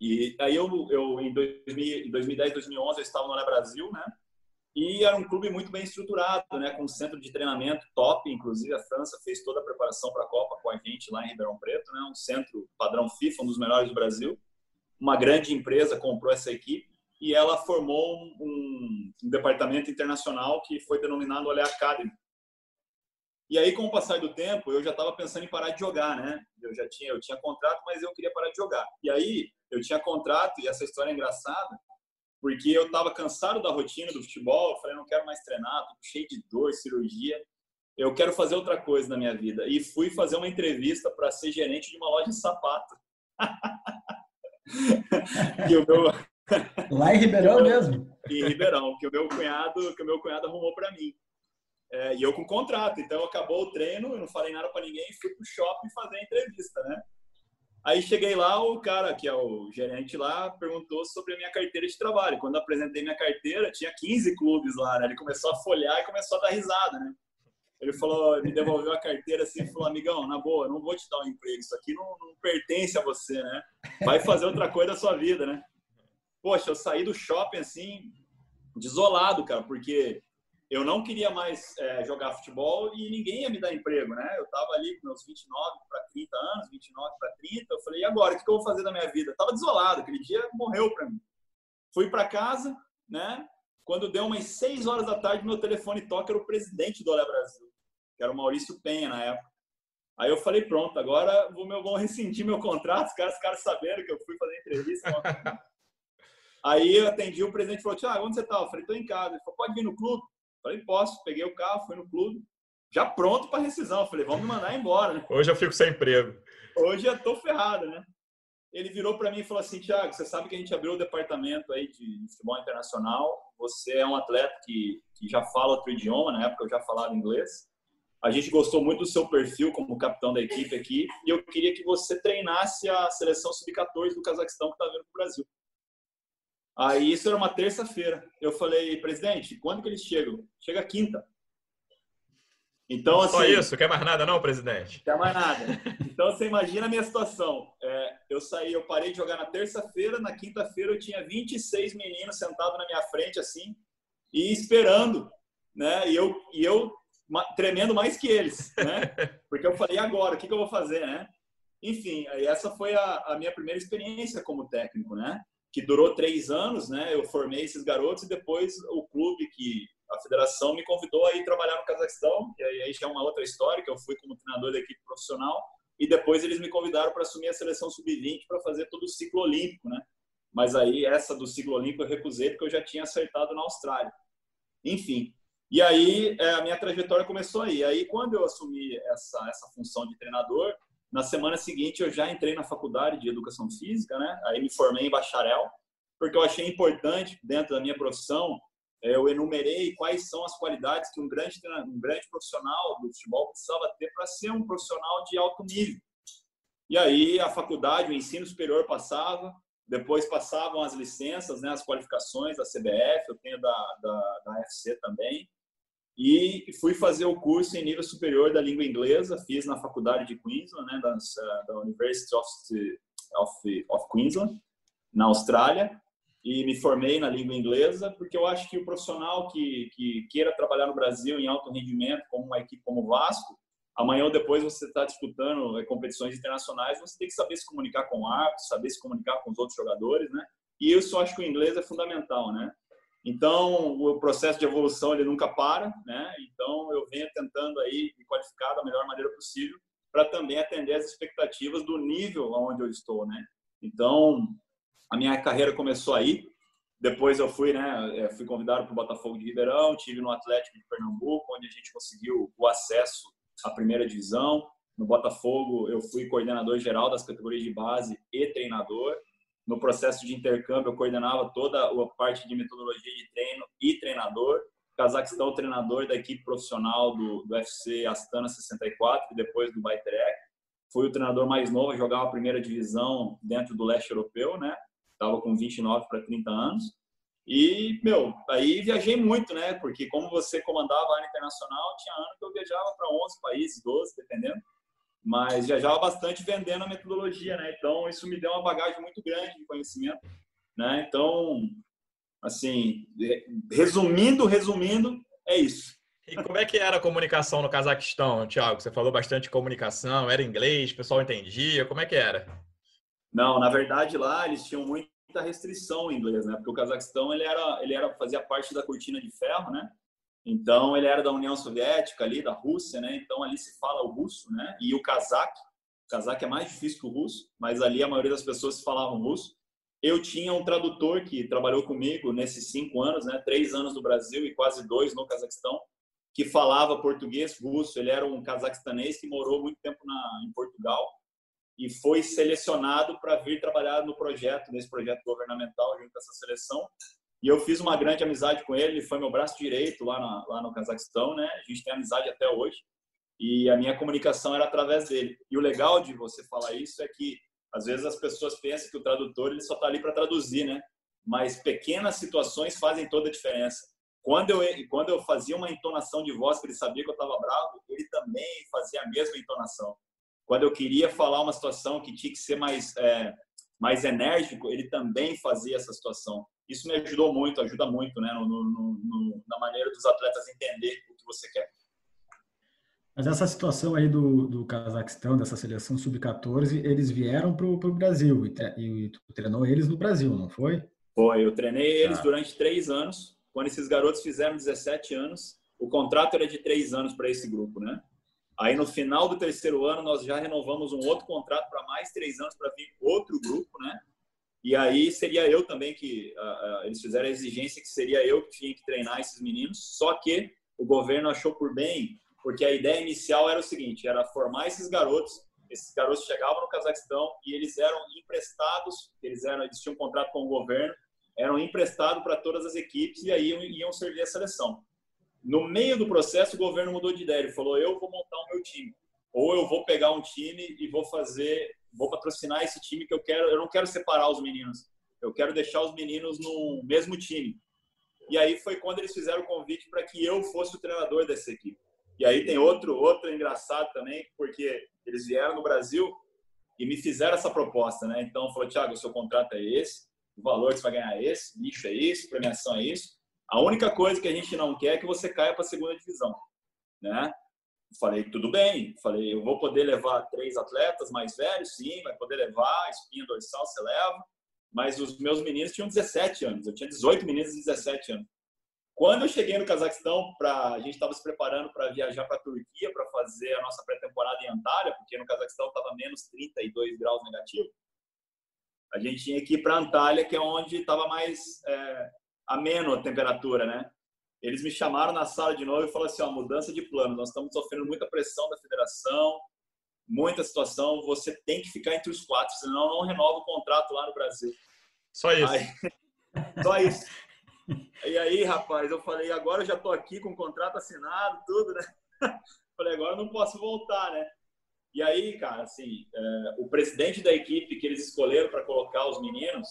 E aí eu, eu em, 2000, em 2010, 2011, eu estava no Brasil, né? E era um clube muito bem estruturado, né? Com um centro de treinamento top, inclusive a França fez toda a preparação para a Copa com a gente lá em Ribeirão Preto, né? Um centro padrão FIFA, um dos melhores do Brasil. Uma grande empresa comprou essa equipe e ela formou um, um, um departamento internacional que foi denominado Olé Academy, e aí, com o passar do tempo, eu já estava pensando em parar de jogar, né? Eu já tinha, eu tinha contrato, mas eu queria parar de jogar. E aí, eu tinha contrato, e essa história é engraçada, porque eu estava cansado da rotina do futebol, eu falei, não quero mais treinar, tô cheio de dor, cirurgia, eu quero fazer outra coisa na minha vida. E fui fazer uma entrevista para ser gerente de uma loja de sapato. e o meu... Lá em Ribeirão mesmo? Em Ribeirão, que o meu cunhado, que o meu cunhado arrumou para mim. É, e eu com contrato. Então, acabou o treino, eu não falei nada para ninguém, fui pro shopping fazer a entrevista, né? Aí cheguei lá, o cara, que é o gerente lá, perguntou sobre a minha carteira de trabalho. Quando apresentei minha carteira, tinha 15 clubes lá, né? Ele começou a folhear e começou a dar risada, né? Ele falou, me devolveu a carteira assim falou, amigão, na boa, não vou te dar um emprego, isso aqui não, não pertence a você, né? Vai fazer outra coisa da sua vida, né? Poxa, eu saí do shopping assim, desolado, cara, porque eu não queria mais é, jogar futebol e ninguém ia me dar emprego, né? Eu tava ali com meus 29 para 30 anos, 29 para 30, eu falei, e agora, o que eu vou fazer da minha vida? Eu tava desolado, aquele dia morreu para mim. Fui para casa, né? Quando deu umas 6 horas da tarde, meu telefone toca, era o presidente do Olé Brasil, que era o Maurício Penha na época. Aí eu falei, pronto, agora vou, meu, vou rescindir meu contrato, os caras, os caras sabendo que eu fui fazer entrevista. Aí eu atendi, o presidente falou, Tiago, onde você tá? Eu falei, tô em casa. Ele falou, pode vir no clube? Eu falei, posso. Peguei o carro, fui no clube, já pronto para rescisão. Falei, vamos me mandar embora, né? Hoje eu fico sem emprego. Hoje eu tô ferrado, né? Ele virou para mim e falou assim, Tiago, você sabe que a gente abriu o departamento aí de futebol internacional, você é um atleta que, que já fala outro idioma, na época eu já falava inglês, a gente gostou muito do seu perfil como capitão da equipe aqui e eu queria que você treinasse a seleção sub-14 do Cazaquistão que está vindo para o Brasil. Aí isso era uma terça-feira. Eu falei, presidente, quando que eles chegam? Chega quinta. Então, assim, Só isso, quer mais nada não, presidente? Quer mais nada. Então, você imagina a minha situação. É, eu saí, eu parei de jogar na terça-feira, na quinta-feira eu tinha 26 meninos sentados na minha frente, assim, e esperando, né? E eu, e eu tremendo mais que eles, né? Porque eu falei, agora, o que, que eu vou fazer, né? Enfim, essa foi a, a, minha primeira experiência como técnico, né? Que durou três anos, né? Eu formei esses garotos e depois o clube que a federação me convidou a ir trabalhar no Cazaquistão, e aí já é uma outra história, que eu fui como treinador da equipe profissional, e depois eles me convidaram para assumir a seleção sub-20 para fazer todo o ciclo olímpico, né? Mas aí essa do ciclo olímpico eu recusei porque eu já tinha acertado na Austrália. Enfim, e aí é, a minha trajetória começou aí. Aí quando eu assumi essa, essa função de treinador, na semana seguinte eu já entrei na faculdade de educação física, né? Aí me formei em bacharel, porque eu achei importante dentro da minha profissão, é, eu enumerei quais são as qualidades que um grande um grande profissional do futebol precisava ter para ser um profissional de alto nível. E aí a faculdade, o ensino superior passava, depois passavam as licenças, né, as qualificações da CBF, eu tenho da, da, da FC também e fui fazer o curso em nível superior da língua inglesa, fiz na faculdade de Queensland, né, da, da University of, of, of Queensland, na Austrália, e me formei na língua inglesa, porque eu acho que o profissional que, que queira trabalhar no Brasil em alto rendimento, como uma equipe como o Vasco, amanhã ou depois você está disputando é, competições internacionais, você tem que saber se comunicar com o árbitro, saber se comunicar com os outros jogadores, né? E isso eu acho que o inglês é fundamental, né? Então, o processo de evolução ele nunca para, né? Então, eu venho tentando aí me qualificar da melhor maneira possível para também atender as expectativas do nível onde eu estou, né? Então, a minha carreira começou aí. Depois eu fui, né? É, fui convidado para o Botafogo de Ribeirão, tive no Atlético de Pernambuco, onde a gente conseguiu o acesso à primeira divisão. No Botafogo, eu fui coordenador geral das categorias de base e treinador no processo de intercâmbio, eu coordenava toda a parte de metodologia de treino e treinador. Cazaquistão, treinador da equipe profissional do, do UFC Astana 64 e depois do Baiterek. Fui o treinador mais novo a jogar a primeira divisão dentro do leste europeu, né? Estava com 29 para 30 anos. E, meu, aí viajei muito, né? Porque como você comandava a área internacional, tinha ano que eu viajava para 11 países, 12, dependendo mas viajava bastante vendendo a metodologia, né? Então isso me deu uma bagagem muito grande de conhecimento, né? Então, assim, resumindo, resumindo, é isso. E como é que era a comunicação no Cazaquistão, Thiago? Você falou bastante comunicação, era inglês, o pessoal entendia, como é que era? Não, na verdade lá eles tinham muita restrição em inglês, né? Porque o Cazaquistão ele era, ele era fazia parte da cortina de ferro, né? Então, ele era da União Soviética, ali, da Rússia, né? Então, ali se fala o russo, né? E o cazaque. O cazaque é mais difícil que o russo, mas ali a maioria das pessoas falavam russo. Eu tinha um tradutor que trabalhou comigo nesses cinco anos, né? Três anos no Brasil e quase dois no Cazaquistão, que falava português, russo. Ele era um cazaquistanês que morou muito tempo na, em Portugal e foi selecionado para vir trabalhar no projeto, nesse projeto governamental junto com essa seleção. E eu fiz uma grande amizade com ele, ele foi meu braço direito lá, na, lá no Cazaquistão, né? A gente tem amizade até hoje. E a minha comunicação era através dele. E o legal de você falar isso é que às vezes as pessoas pensam que o tradutor ele só está ali para traduzir, né? Mas pequenas situações fazem toda a diferença. Quando eu, quando eu fazia uma entonação de voz que ele sabia que eu estava bravo, ele também fazia a mesma entonação. Quando eu queria falar uma situação que tinha que ser mais, é, mais enérgico, ele também fazia essa situação isso me ajudou muito, ajuda muito, né, no, no, no, na maneira dos atletas entender o que você quer. Mas essa situação aí do, do Cazaquistão, dessa seleção sub-14, eles vieram para o Brasil e, e, tu treinou eles no Brasil, não foi? Foi, eu treinei eles ah. durante três anos. Quando esses garotos fizeram 17 anos, o contrato era de três anos para esse grupo, né? Aí no final do terceiro ano nós já renovamos um outro contrato para mais três anos para vir outro grupo, né? E aí seria eu também que uh, uh, eles fizeram a exigência que seria eu que tinha que treinar esses meninos. Só que o governo achou por bem, porque a ideia inicial era o seguinte: era formar esses garotos. Esses garotos chegavam no Cazaquistão e eles eram emprestados. Eles eram, eles tinham um contrato com o governo, eram emprestados para todas as equipes e aí iam, iam servir a seleção. No meio do processo, o governo mudou de ideia. Ele falou: eu vou montar o meu time. Ou eu vou pegar um time e vou fazer, vou patrocinar esse time que eu quero. Eu não quero separar os meninos. Eu quero deixar os meninos no mesmo time. E aí foi quando eles fizeram o convite para que eu fosse o treinador dessa equipe. E aí tem outro, outro engraçado também, porque eles vieram no Brasil e me fizeram essa proposta, né? Então falou, Thiago, o seu contrato é esse, o valor que você vai ganhar é esse, lixo é isso, premiação é isso. A única coisa que a gente não quer é que você caia para a segunda divisão, né? Falei, tudo bem. Falei, eu vou poder levar três atletas mais velhos, sim, vai poder levar, espinha dorsal você leva. Mas os meus meninos tinham 17 anos, eu tinha 18 meninos de 17 anos. Quando eu cheguei no Cazaquistão, pra, a gente estava se preparando para viajar para a Turquia para fazer a nossa pré-temporada em Antalya, porque no Cazaquistão estava menos 32 graus negativo. A gente tinha que ir para Antalya, que é onde estava mais é, ameno a temperatura, né? Eles me chamaram na sala de novo e falaram assim: ó, mudança de plano, nós estamos sofrendo muita pressão da federação, muita situação, você tem que ficar entre os quatro, senão não renova o contrato lá no Brasil. Só isso. Aí, só isso. E aí, rapaz, eu falei, agora eu já tô aqui com o contrato assinado, tudo, né? Falei, agora eu não posso voltar, né? E aí, cara, assim, é, o presidente da equipe que eles escolheram para colocar os meninos,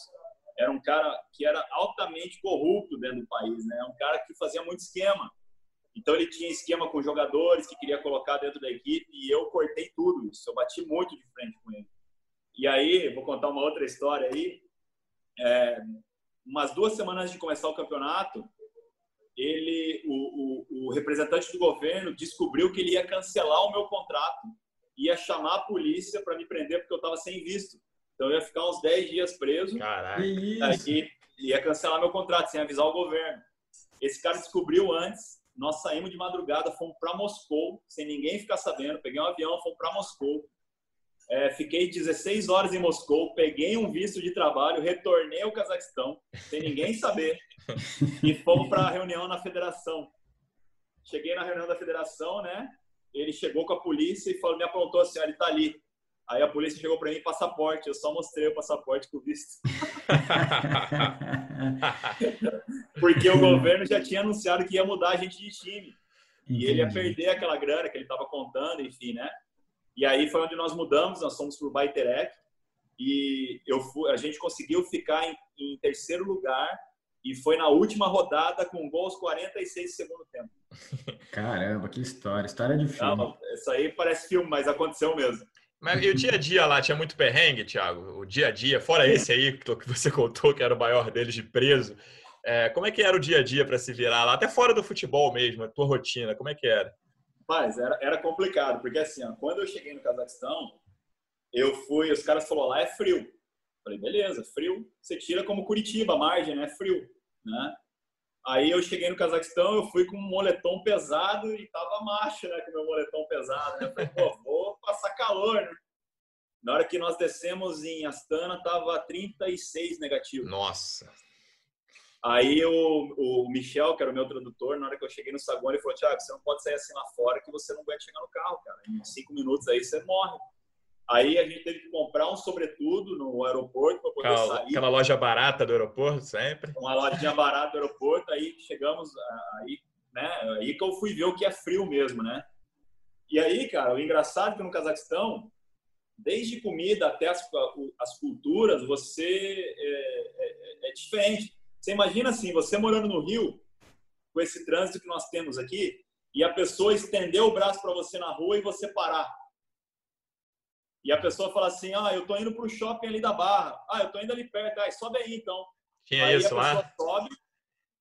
era um cara que era altamente corrupto dentro do país, né? Um cara que fazia muito esquema. Então ele tinha esquema com jogadores que queria colocar dentro da equipe e eu cortei tudo isso. Eu bati muito de frente com ele. E aí, vou contar uma outra história aí. É, umas duas semanas antes de começar o campeonato, ele, o, o, o representante do governo descobriu que ele ia cancelar o meu contrato, ia chamar a polícia para me prender porque eu estava sem visto. Então eu ia ficar uns 10 dias preso. Caraca. Aí ia cancelar meu contrato sem avisar o governo. Esse cara descobriu antes. Nós saímos de madrugada, fomos para Moscou, sem ninguém ficar sabendo. Peguei um avião, fomos para Moscou. É, fiquei 16 horas em Moscou, peguei um visto de trabalho, retornei ao Cazaquistão, sem ninguém saber, e fomos para a reunião na federação. Cheguei na reunião da federação, né? Ele chegou com a polícia e falou, me apontou assim: ele tá ali. Aí a polícia chegou para mim passaporte, eu só mostrei o passaporte com visto. Porque o governo já tinha anunciado que ia mudar a gente de time. Entendi. E ele ia perder aquela grana que ele estava contando, enfim, né? E aí foi onde nós mudamos, nós fomos para o Baiterec e eu fui, a gente conseguiu ficar em, em, terceiro lugar e foi na última rodada com gol aos 46 do segundo tempo. Caramba, que história, história de filme. Não, isso aí parece filme, mas aconteceu mesmo. Mas e o dia a dia lá tinha muito perrengue, Thiago? O dia a dia, fora esse aí que você contou, que era o maior deles de preso. É, como é que era o dia a dia para se virar lá? Até fora do futebol mesmo, a tua rotina, como é que era? Mas era, era complicado, porque assim, ó, quando eu cheguei no Cazaquistão, eu fui, os caras falaram, lá é frio. Falei, beleza, frio, você tira como Curitiba, a margem, né? Frio, né? Aí eu cheguei no Cazaquistão, eu fui com um moletom pesado e tava macho, né, com meu moletom pesado, né? Falei, pô, passar calor, né? Na hora que nós descemos em Astana, tava 36 negativo. Nossa. Aí o, o Michel, que era o meu tradutor, na hora que eu cheguei no saguão, ele falou, Thiago, você não pode sair assim lá fora que você não vai chegar no carro, cara. Em cinco minutos aí você morre. Aí a gente teve que comprar um sobretudo no aeroporto para poder aquela, sair. Aquela loja barata do aeroporto, sempre. Uma lojinha barata do aeroporto, aí chegamos, aí, né, aí que eu fui ver o que é frio mesmo, né? E aí, cara, o engraçado é que no Cazaquistão, desde comida até as, as culturas, você é, é, é diferente. Você imagina assim, você morando no Rio, com esse trânsito que nós temos aqui, e a pessoa estender o braço para você na rua e você parar e a pessoa fala assim: ah, eu tô indo pro shopping ali da Barra. Ah, eu tô indo ali perto. Ah, sobe aí então. Tinha aí isso a lá? sobe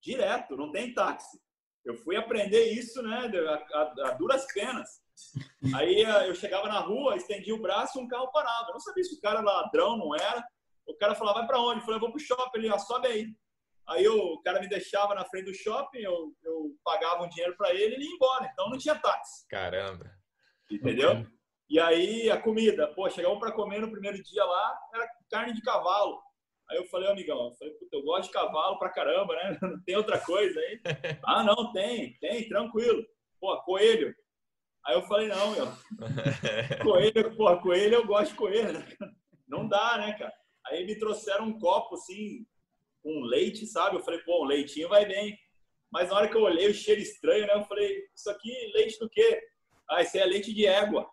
direto, não tem táxi. Eu fui aprender isso, né, a, a, a duras penas. Aí eu chegava na rua, estendia o braço e um carro parava. Eu não sabia se o cara era ladrão, não era. O cara falava, vai para onde? Eu falei, eu vou pro shopping ali, ó, sobe aí. Aí o cara me deixava na frente do shopping, eu, eu pagava um dinheiro para ele e ele ia embora. Então não tinha táxi. Caramba. entendeu? Okay. E aí a comida, pô, chegamos para comer no primeiro dia lá, era carne de cavalo. Aí eu falei, amigão, eu falei, puta, eu gosto de cavalo pra caramba, né? Não tem outra coisa aí? ah, não, tem, tem, tranquilo. Pô, coelho. Aí eu falei, não, meu. coelho, pô, coelho eu gosto de coelho, né? Não dá, né, cara? Aí me trouxeram um copo, assim, com leite, sabe? Eu falei, pô, um leitinho vai bem. Mas na hora que eu olhei o cheiro estranho, né? Eu falei, isso aqui leite do quê? Ah, isso é leite de égua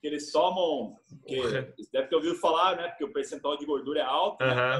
que eles tomam, que deve ter ouvido falar, né? Porque o percentual de gordura é alto, uhum. né?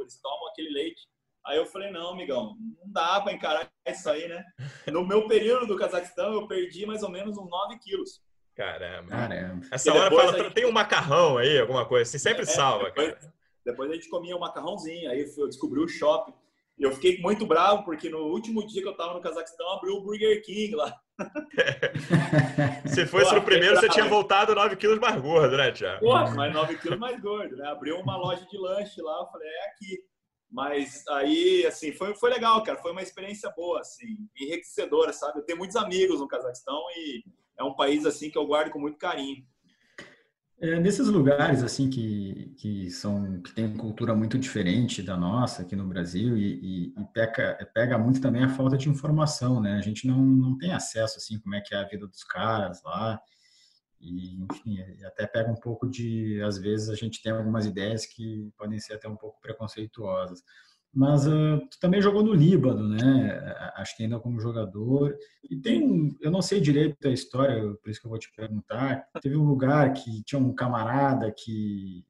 eles tomam aquele leite. Aí eu falei, não, amigão, não dá para encarar isso aí, né? No meu período do Cazaquistão, eu perdi mais ou menos uns 9 quilos. Caramba. Caramba. Essa hora fala, gente... tem um macarrão aí, alguma coisa assim, sempre é, salva, depois, cara. Depois a gente comia um macarrãozinho, aí eu descobri o shopping. E eu fiquei muito bravo, porque no último dia que eu tava no Cazaquistão, abriu o Burger King lá. Se fosse no primeiro, você tinha voltado 9 quilos mais gordo, né, Tiago? Porra, mas 9 quilos mais gordo, né? Abriu uma loja de lanche lá, eu falei, é aqui. Mas aí, assim, foi, foi legal, cara. Foi uma experiência boa, assim, enriquecedora, sabe? Eu tenho muitos amigos no Cazaquistão e é um país, assim, que eu guardo com muito carinho. É, nesses lugares assim que, que são que tem cultura muito diferente da nossa aqui no Brasil e, e, e pega, pega muito também a falta de informação, né? A gente não, não tem acesso assim como é que é a vida dos caras lá e enfim até pega um pouco de às vezes a gente tem algumas ideias que podem ser até um pouco preconceituosas. Mas uh, tu também jogou no Líbano, né? Acho que ainda como jogador. E tem eu não sei direito a história, por isso que eu vou te perguntar. Teve um lugar que tinha um camarada que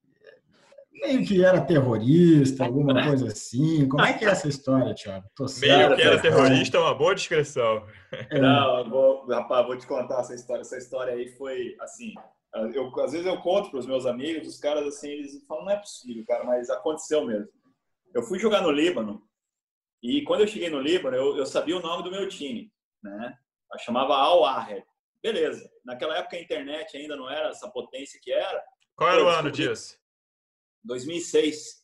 meio que era terrorista, alguma coisa assim. Como é que é essa história, Thiago? Tô meio que era terrorista é uma boa descrição. É. Não, vou, rapaz, vou te contar essa história. Essa história aí foi assim. Eu, às vezes eu conto para os meus amigos, os caras assim, eles falam, não é possível, cara, mas aconteceu mesmo. Eu fui jogar no Líbano e quando eu cheguei no Líbano, eu, eu sabia o nome do meu time, né? Eu chamava Al Ahly. Beleza. Naquela época a internet ainda não era essa potência que era. Qual era o ano disso? 2006.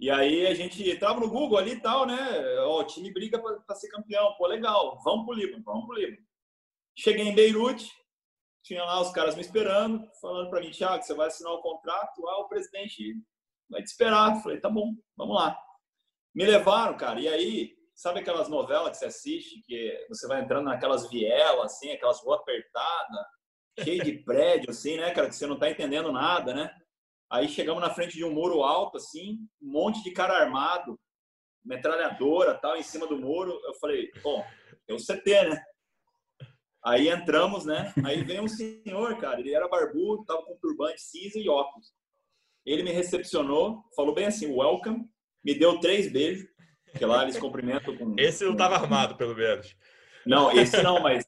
E aí a gente entrava no Google ali e tal, né? Ó, o time briga para ser campeão. Pô, legal. Vamos pro Líbano, vamos pro Líbano. Cheguei em Beirute, tinha lá os caras me esperando, falando para mim, Thiago, você vai assinar o contrato? Ah, o presidente vai te esperar. Falei, tá bom, vamos lá. Me levaram, cara, e aí, sabe aquelas novelas que você assiste, que você vai entrando naquelas vielas, assim, aquelas ruas apertadas, cheio de prédio, assim, né, cara, que você não tá entendendo nada, né? Aí chegamos na frente de um muro alto, assim, um monte de cara armado, metralhadora, tal, em cima do muro. Eu falei, bom, tem o CT, né? Aí entramos, né? Aí vem um senhor, cara, ele era barbudo, tava com turbante cinza e óculos. Ele me recepcionou, falou bem assim, welcome, me deu três beijos, que lá eles cumprimentam com... Esse não estava armado, pelo menos. Não, esse não, mas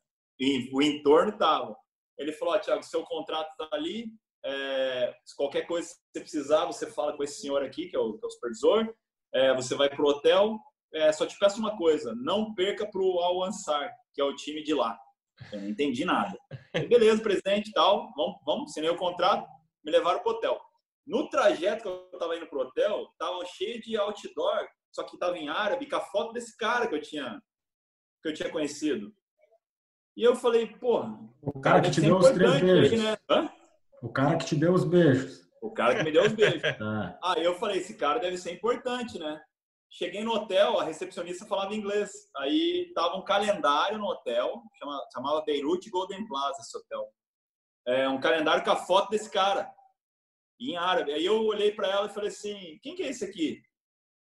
o entorno estava. Ele falou, oh, Tiago, seu contrato está ali, é, se qualquer coisa que você precisar, você fala com esse senhor aqui, que é o, que é o supervisor, é, você vai para o hotel, é, só te peço uma coisa, não perca para o Al-Ansar, que é o time de lá. Eu não entendi nada. Beleza, presidente tal, vamos, vamos, assinei o contrato, me levaram para o hotel. No trajeto que eu estava indo pro hotel, tava cheio de outdoor, só que tava em árabe, com a foto desse cara que eu tinha que eu tinha conhecido. E eu falei, pô, o cara que te deu os três beijos. Né? O cara que te deu os beijos. O cara que me deu os beijos. ah. Aí eu falei, esse cara deve ser importante, né? Cheguei no hotel, a recepcionista falava inglês. Aí tava um calendário no hotel, chama, chamava Beirut Golden Plaza esse hotel. É um calendário com a foto desse cara em árabe. Aí eu olhei para ela e falei assim: quem que é esse aqui?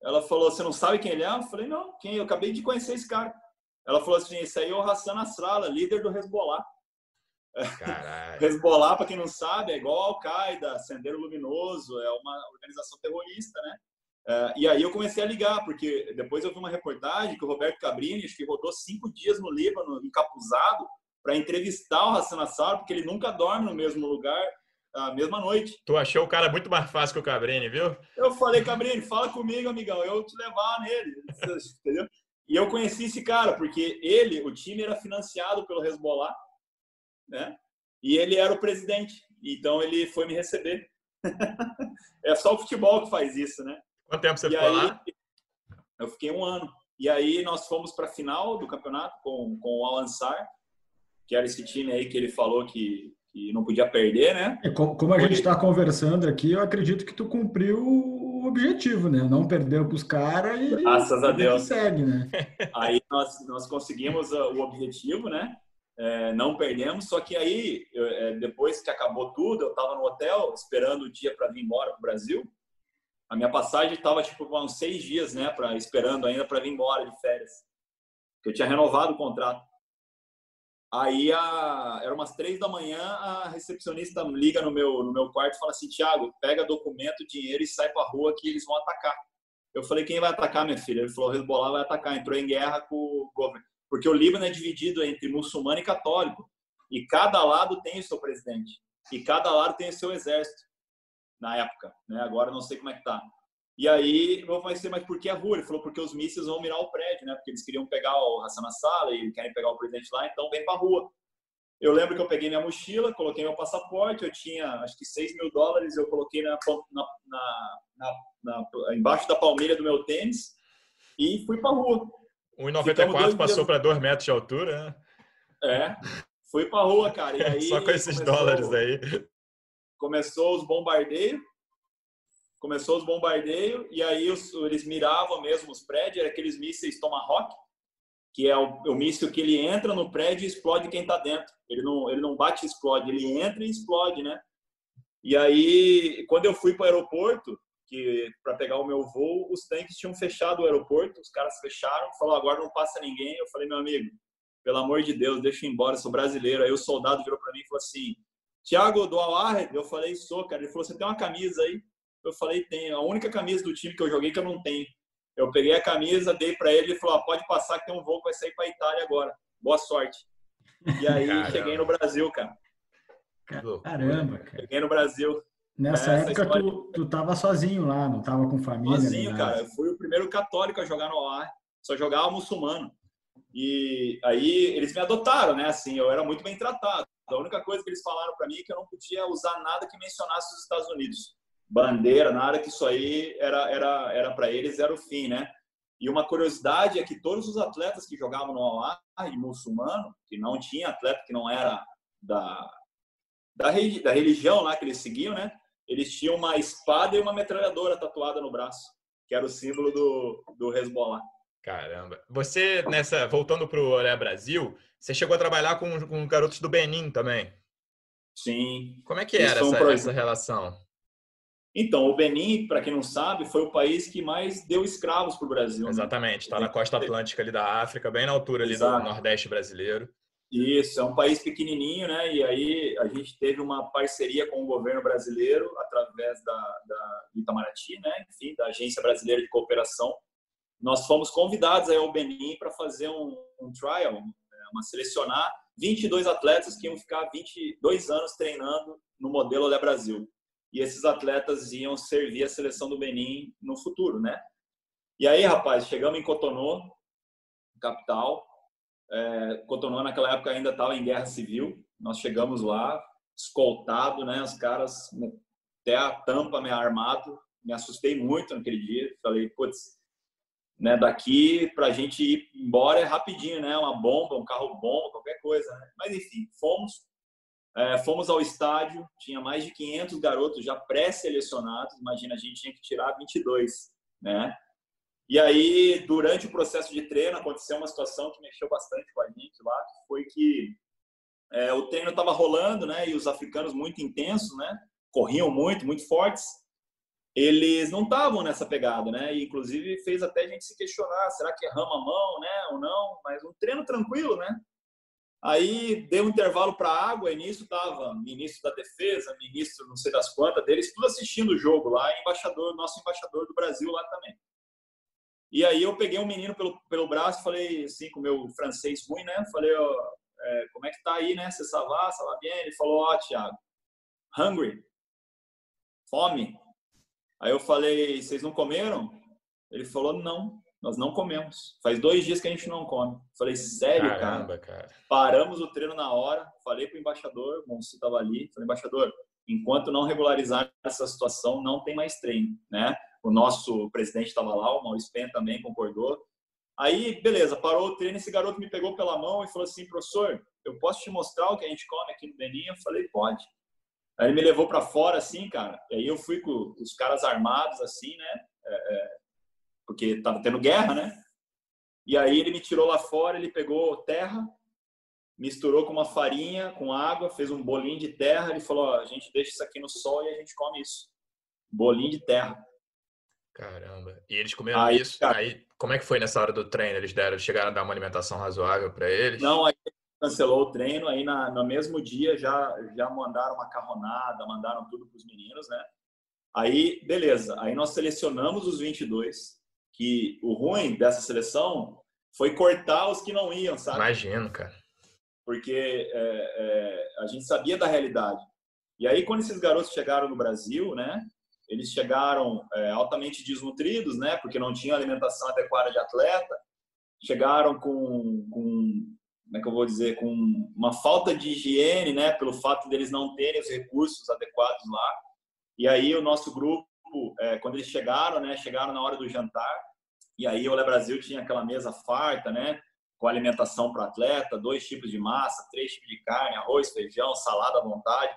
Ela falou: você não sabe quem ele é? Eu falei: não, quem? Eu acabei de conhecer esse cara. Ela falou assim: esse aí é o Hassan Nasrallah, líder do Hezbollah. Hezbollah, para quem não sabe, é igual Al-Qaeda, Sendeiro Luminoso, é uma organização terrorista, né? Uh, e aí eu comecei a ligar, porque depois eu vi uma reportagem que o Roberto Cabrini, acho que rodou cinco dias no Líbano, encapuzado, para entrevistar o Hassan Nasrallah, porque ele nunca dorme no mesmo lugar a mesma noite. Tu achou o cara muito mais fácil que o Cabrini, viu? Eu falei, Cabrini, fala comigo, amigão, eu te levar nele, entendeu? E eu conheci esse cara, porque ele, o time era financiado pelo Hezbollah, né? E ele era o presidente, então ele foi me receber. é só o futebol que faz isso, né? Quanto tempo você e ficou aí, lá? Eu fiquei um ano. E aí nós fomos para a final do campeonato com, com o Al-Ansar. que era esse time aí que ele falou que, que não podia perder, né? E como, como a gente está conversando aqui, eu acredito que tu cumpriu o objetivo, né? Não perdeu para os caras e graças a Deus segue, né? Aí nós, nós conseguimos o objetivo, né? É, não perdemos, só que aí, eu, é, depois que acabou tudo, eu estava no hotel esperando o dia para vir embora para o Brasil. A minha passagem estava tipo uns seis dias, né, para esperando ainda para vir embora de férias. Eu tinha renovado o contrato. Aí, a, era umas três da manhã, a recepcionista liga no meu, no meu quarto e fala assim: Tiago, pega documento, dinheiro e sai para rua que eles vão atacar. Eu falei: quem vai atacar, minha filha? Ele falou: o Hezbollah vai atacar. Entrou em guerra com o governo porque o Líbano é dividido entre muçulmano e católico, e cada lado tem o seu presidente, e cada lado tem o seu exército, na época, né? Agora não sei como é que tá. E aí, eu falei assim, mas por que a rua? Ele falou, porque os mísseis vão mirar o prédio, né? Porque eles queriam pegar o Hassan Nasrallah e querem pegar o presidente lá, então vem pra rua. Eu lembro que eu peguei minha mochila, coloquei meu passaporte, eu tinha acho que 6 mil dólares, eu coloquei na, na, na, embaixo da palmeira do meu tênis e fui pra rua. 1,94 passou para 2 metros de altura, né? É, fui para rua, cara. E aí Só com esses começou, dólares aí. Começou os bombardeios, começou os bombardeios, e aí os, eles miravam mesmo os prédios, era aqueles mísseis Tomahawk, que é o, o míssil que ele entra no prédio e explode quem está dentro. Ele não, ele não bate e explode, ele entra e explode, né? E aí, quando eu fui para o aeroporto, que para pegar o meu voo, os tanques tinham fechado o aeroporto, os caras fecharam, falou agora não passa ninguém. Eu falei, meu amigo, pelo amor de Deus, deixa eu ir embora, sou brasileiro. Aí o soldado virou para mim e falou assim, Thiago do Al Eu falei, sou, cara. Ele falou, você tem uma camisa aí? Eu falei, tenho. A única camisa do time que eu joguei que eu não tenho. Eu peguei a camisa, dei para ele, ele falou, ah, pode passar que tem um voo que vai sair para Itália agora. Boa sorte. E aí Caramba. cheguei no Brasil, cara. Caramba, cara. Cheguei no Brasil. Nessa Essa época história... tu, tu tava sozinho lá, não tava com família. Sozinho, cara. Eu fui o primeiro católico a jogar no ar. Só jogava muçulmano. E aí eles me adotaram, né? Assim, eu era muito bem tratado. A única coisa que eles falaram para mim é que eu não podia usar nada que mencionasse os Estados Unidos. Bandeira, nada que isso aí era era era para eles era o fim, né? E uma curiosidade é que todos os atletas que jogavam no Al e muçulmano, que não tinha atleta que não era da, da, da religião lá que eles seguiam, né? Eles tinham uma espada e uma metralhadora tatuada no braço, que era o símbolo do, do Hezbollah. Caramba. Você, nessa, voltando para o Olé Brasil, você chegou a trabalhar com, com garotos do Benin também? Sim. Como é que era essa, um essa relação? Então, o Benin, para quem não sabe, foi o país que mais deu escravos para o Brasil. Né? Exatamente, está né? na costa atlântica ali da África, bem na altura ali Exato. do Nordeste brasileiro. Isso, é um país pequenininho, né? E aí a gente teve uma parceria com o governo brasileiro através da, da Itamaraty, né? Enfim, da Agência Brasileira de Cooperação. Nós fomos convidados aí ao Benin para fazer um, um trial, né? uma selecionar 22 atletas que iam ficar 22 anos treinando no modelo Olé Brasil. E esses atletas iam servir a seleção do Benin no futuro, né? E aí, rapaz, chegamos em Cotonou, capital, é, Cotonou naquela época ainda estava em guerra civil. Nós chegamos lá, escoltado, né? Os caras até a tampa me armado. Me assustei muito naquele dia. Falei, putz, né? Daqui para a gente ir embora é rapidinho, né? Uma bomba, um carro bomba, qualquer coisa. Né? Mas enfim, fomos. É, fomos ao estádio, tinha mais de 500 garotos já pré-selecionados. Imagina, a gente tinha que tirar 22, né? E aí, durante o processo de treino, aconteceu uma situação que mexeu bastante com a gente lá, que foi que é, o treino estava rolando, né? E os africanos muito intensos, né? Corriam muito, muito fortes. Eles não estavam nessa pegada, né? E, inclusive, fez até a gente se questionar, será que erramos a mão, né? Ou não? Mas um treino tranquilo, né? Aí deu um intervalo para água, e nisso estava ministro da defesa, ministro não sei das quantas deles, tudo assistindo o jogo lá, embaixador, nosso embaixador do Brasil lá também. E aí eu peguei um menino pelo, pelo braço, falei assim, com o meu francês ruim, né? Falei, ó, é, como é que tá aí, né? Você salvar, salva bem? Ele falou, ó, Thiago, hungry, fome. Aí eu falei, vocês não comeram? Ele falou, não, nós não comemos. Faz dois dias que a gente não come. Falei, sério, Caramba, cara? cara? Paramos o treino na hora, falei pro embaixador, o Monsi tava ali, falei, embaixador, enquanto não regularizar essa situação, não tem mais treino, né? O nosso presidente estava lá, o Maurício Penha também concordou. Aí, beleza, parou o treino, esse garoto me pegou pela mão e falou assim, professor, eu posso te mostrar o que a gente come aqui no Benin? Eu falei, pode. Aí ele me levou para fora, assim, cara. E aí eu fui com os caras armados, assim, né? É, é, porque tava tendo guerra, né? E aí ele me tirou lá fora, ele pegou terra, misturou com uma farinha, com água, fez um bolinho de terra. Ele falou: ó, a gente deixa isso aqui no sol e a gente come isso. Bolinho de terra. Caramba. E eles comeram aí, isso. Cara, aí, como é que foi nessa hora do treino? Eles deram, chegaram a dar uma alimentação razoável para eles? Não, aí cancelou o treino. Aí na, no mesmo dia já já mandaram macarronada, mandaram tudo para os meninos, né? Aí, beleza. Aí nós selecionamos os 22. Que o ruim dessa seleção foi cortar os que não iam, sabe? Imagino, cara porque é, é, a gente sabia da realidade. E aí, quando esses garotos chegaram no Brasil, né, eles chegaram é, altamente desnutridos, né, porque não tinham alimentação adequada de atleta, chegaram com, com, como é que eu vou dizer, com uma falta de higiene, né, pelo fato deles não terem os recursos adequados lá. E aí o nosso grupo, é, quando eles chegaram, né, chegaram na hora do jantar, e aí o Olé Brasil tinha aquela mesa farta, né, com alimentação para atleta, dois tipos de massa, três tipos de carne, arroz, feijão, salada à vontade.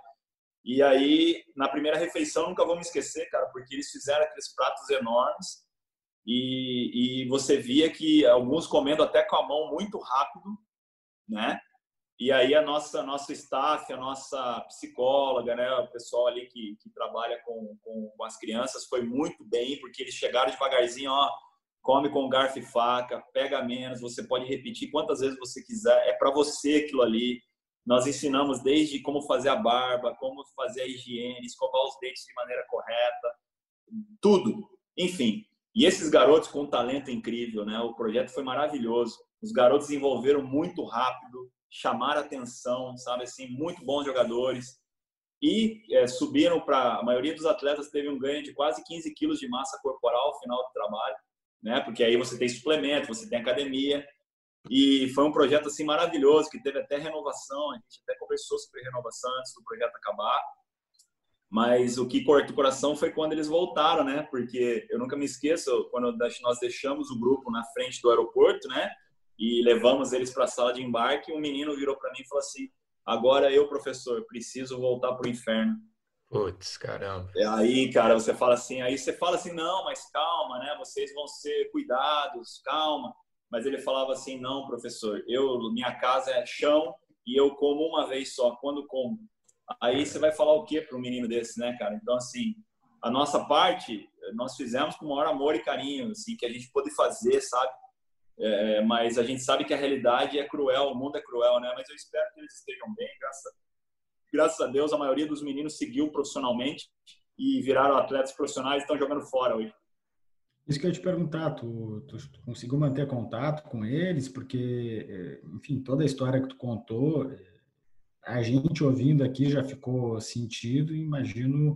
E aí, na primeira refeição, nunca vou me esquecer, cara, porque eles fizeram aqueles pratos enormes e, e você via que alguns comendo até com a mão muito rápido, né? E aí a nossa nossa staff, a nossa psicóloga, né, o pessoal ali que, que trabalha com, com, com as crianças foi muito bem, porque eles chegaram devagarzinho, ó, come com garfo e faca, pega menos, você pode repetir quantas vezes você quiser, é para você aquilo ali. Nós ensinamos desde como fazer a barba, como fazer a higiene, escovar os dentes de maneira correta, tudo. Enfim, e esses garotos com um talento incrível, né? O projeto foi maravilhoso. Os garotos desenvolveram muito rápido, chamaram atenção, sabe assim, muito bons jogadores. E é, subiram para. A maioria dos atletas teve um ganho de quase 15 quilos de massa corporal ao final do trabalho né? Porque aí você tem suplemento, você tem academia. E foi um projeto assim maravilhoso que teve até renovação. A gente até conversou sobre renovação antes do projeto acabar. Mas o que cortou o coração foi quando eles voltaram, né? Porque eu nunca me esqueço quando nós deixamos o grupo na frente do aeroporto, né? E levamos eles para a sala de embarque. Um menino virou para mim e falou assim: Agora eu, professor, preciso voltar para o inferno. Putz, caramba. E aí, cara, você fala assim, aí você fala assim, não, mas calma, né? Vocês vão ser cuidados, calma. Mas ele falava assim, não, professor, eu minha casa é chão e eu como uma vez só, quando como. Aí você vai falar o quê para um menino desse, né, cara? Então, assim, a nossa parte nós fizemos com o maior amor e carinho, assim, que a gente pôde fazer, sabe? É, mas a gente sabe que a realidade é cruel, o mundo é cruel, né? Mas eu espero que eles estejam bem, graças graças a Deus, a maioria dos meninos seguiu profissionalmente e viraram atletas profissionais e estão jogando fora hoje. Isso que eu ia te perguntar, tu, tu, conseguiu manter contato com eles? Porque, é, enfim, toda a história que tu contou, é, a gente ouvindo aqui já ficou sentido imagino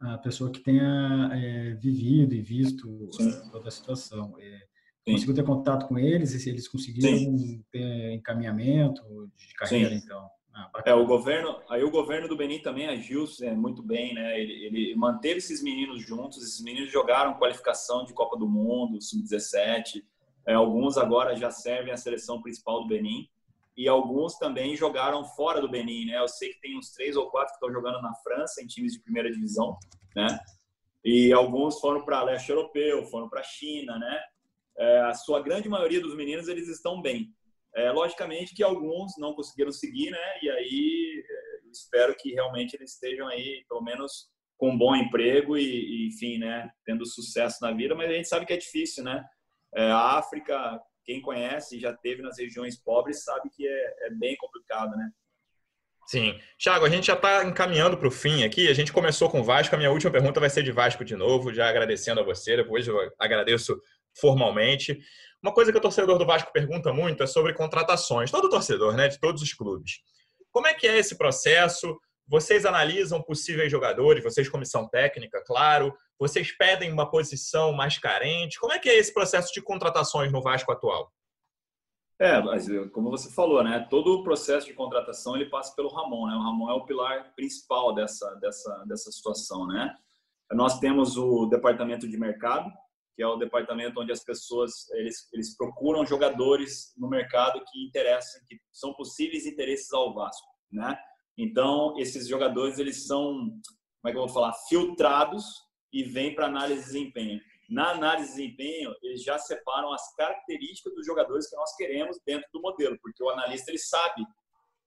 a pessoa que tenha é, vivido e visto Sim. toda a situação. É, conseguiu ter contato com eles e se eles conseguiram Sim. ter encaminhamento de carreira, Sim. então? Ah, é, o governo, aí o governo do Benin também agiu é, muito bem, né? Ele, ele, manteve esses meninos juntos, esses meninos jogaram qualificação de Copa do Mundo, sub-17. É, alguns agora já servem a seleção principal do Benin e alguns também jogaram fora do Benin, né? Eu sei que tem uns três ou quatro que estão jogando na França em times de primeira divisão, né? E alguns foram para leste europeu, foram para a China, né? É, a sua grande maioria dos meninos eles estão bem. É, logicamente que alguns não conseguiram seguir, né? E aí é, espero que realmente eles estejam aí, pelo menos, com um bom emprego e, e, enfim, né? Tendo sucesso na vida. Mas a gente sabe que é difícil, né? É, a África, quem conhece, já teve nas regiões pobres, sabe que é, é bem complicado, né? Sim. Thiago, a gente já está encaminhando para o fim aqui. A gente começou com Vasco. A minha última pergunta vai ser de Vasco de novo, já agradecendo a você. Depois eu agradeço formalmente. Uma coisa que o torcedor do Vasco pergunta muito é sobre contratações. Todo torcedor, né, de todos os clubes. Como é que é esse processo? Vocês analisam possíveis jogadores, vocês comissão técnica, claro. Vocês pedem uma posição mais carente. Como é que é esse processo de contratações no Vasco atual? É, mas como você falou, né? Todo o processo de contratação ele passa pelo Ramon, né? O Ramon é o pilar principal dessa dessa dessa situação, né? Nós temos o departamento de mercado, que é o departamento onde as pessoas eles, eles procuram jogadores no mercado que interessam, que são possíveis interesses ao Vasco, né? Então esses jogadores eles são, como é que eu vou falar, filtrados e vêm para análise de desempenho. Na análise de desempenho eles já separam as características dos jogadores que nós queremos dentro do modelo, porque o analista ele sabe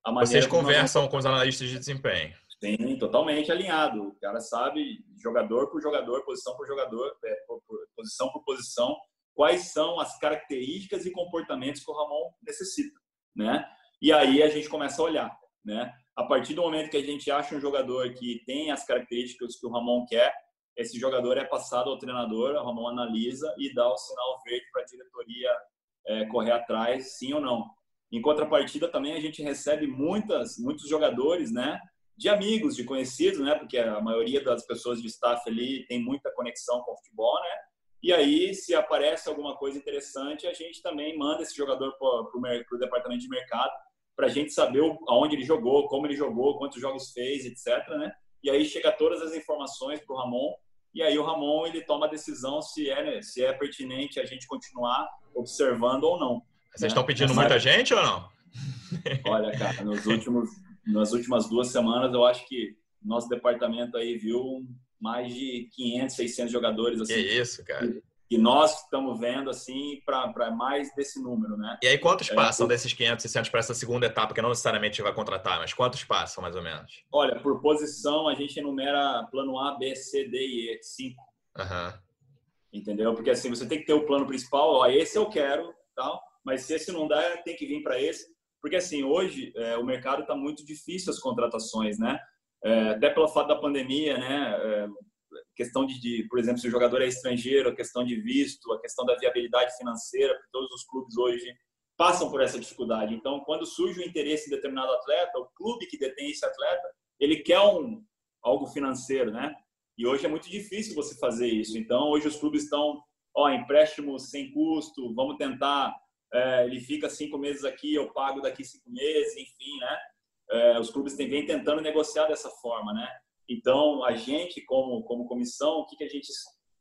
a maneira. Vocês conversam nós... com os analistas de desempenho? Sim, totalmente alinhado. O cara sabe, jogador por jogador, posição por jogador, é, por, por, posição por posição, quais são as características e comportamentos que o Ramon necessita, né? E aí a gente começa a olhar, né? A partir do momento que a gente acha um jogador que tem as características que o Ramon quer, esse jogador é passado ao treinador, o Ramon analisa e dá o sinal verde para a diretoria é, correr atrás, sim ou não. Em contrapartida, também a gente recebe muitas, muitos jogadores, né? De amigos, de conhecidos, né? Porque a maioria das pessoas de staff ali tem muita conexão com o futebol, né? E aí, se aparece alguma coisa interessante, a gente também manda esse jogador para o departamento de mercado para a gente saber aonde ele jogou, como ele jogou, quantos jogos fez, etc. Né? E aí chega todas as informações para o Ramon e aí o Ramon ele toma a decisão se é né, se é pertinente a gente continuar observando ou não. Vocês né? estão pedindo muita gente ou não? Olha, cara, nos últimos nas últimas duas semanas, eu acho que nosso departamento aí viu mais de 500, 600 jogadores. Assim, que isso, cara. E nós estamos vendo, assim, para mais desse número, né? E aí, quantos é, passam desses 500, 600 para essa segunda etapa, que não necessariamente vai contratar, mas quantos passam, mais ou menos? Olha, por posição, a gente enumera plano A, B, C, D e E, cinco. Uhum. Entendeu? Porque, assim, você tem que ter o plano principal, ó, esse eu quero, tal, mas se esse não dá, tem que vir para esse. Porque, assim, hoje é, o mercado está muito difícil as contratações, né? É, até pelo fato da pandemia, né? É, questão de, de, por exemplo, se o jogador é estrangeiro, a questão de visto, a questão da viabilidade financeira, todos os clubes hoje passam por essa dificuldade. Então, quando surge o interesse em determinado atleta, o clube que detém esse atleta, ele quer um algo financeiro, né? E hoje é muito difícil você fazer isso. Então, hoje os clubes estão, ó, empréstimo sem custo, vamos tentar é, ele fica cinco meses aqui, eu pago daqui cinco meses, enfim, né? É, os clubes vêm tentando negociar dessa forma, né? Então, a gente, como, como comissão, o que, que a gente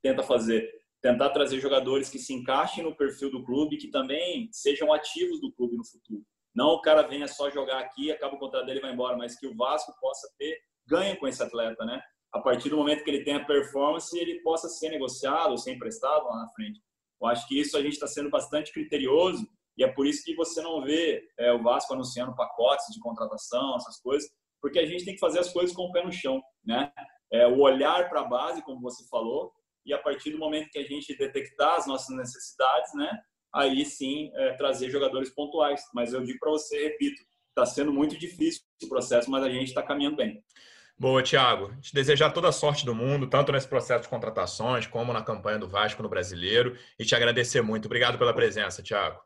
tenta fazer? Tentar trazer jogadores que se encaixem no perfil do clube, que também sejam ativos do clube no futuro. Não o cara venha só jogar aqui, acaba o contrato dele e vai embora, mas que o Vasco possa ter ganho com esse atleta, né? A partir do momento que ele tenha performance, ele possa ser negociado ou ser emprestado lá na frente. Eu acho que isso a gente está sendo bastante criterioso e é por isso que você não vê é, o Vasco anunciando pacotes de contratação, essas coisas, porque a gente tem que fazer as coisas com o pé no chão, né? É, o olhar para a base, como você falou, e a partir do momento que a gente detectar as nossas necessidades, né? Aí sim é, trazer jogadores pontuais. Mas eu digo para você, repito, está sendo muito difícil o processo, mas a gente está caminhando bem. Boa, Thiago. Te desejar toda a sorte do mundo, tanto nesse processo de contratações, como na campanha do Vasco no Brasileiro, e te agradecer muito. Obrigado pela presença, Thiago.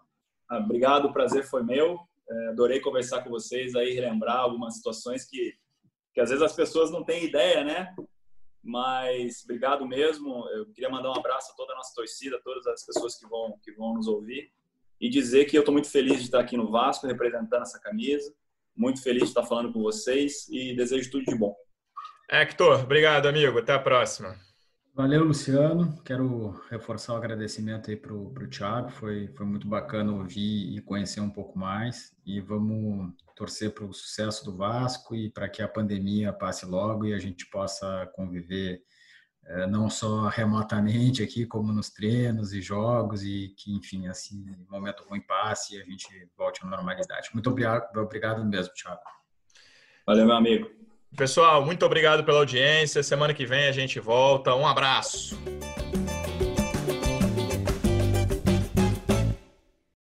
Ah, obrigado, o prazer foi meu. É, adorei conversar com vocês aí, relembrar algumas situações que, que às vezes as pessoas não têm ideia, né? Mas obrigado mesmo. Eu queria mandar um abraço a toda a nossa torcida, todas as pessoas que vão, que vão nos ouvir, e dizer que eu estou muito feliz de estar aqui no Vasco, representando essa camisa muito feliz de estar falando com vocês e desejo tudo de bom. Hector, obrigado, amigo. Até a próxima. Valeu, Luciano. Quero reforçar o agradecimento aí para o Thiago. Foi, foi muito bacana ouvir e conhecer um pouco mais. E vamos torcer para o sucesso do Vasco e para que a pandemia passe logo e a gente possa conviver não só remotamente aqui, como nos treinos e jogos, e que, enfim, assim, momento ruim passe e a gente volte à normalidade. Muito obrigado, obrigado mesmo, Thiago. Valeu, meu amigo. Pessoal, muito obrigado pela audiência. Semana que vem a gente volta. Um abraço.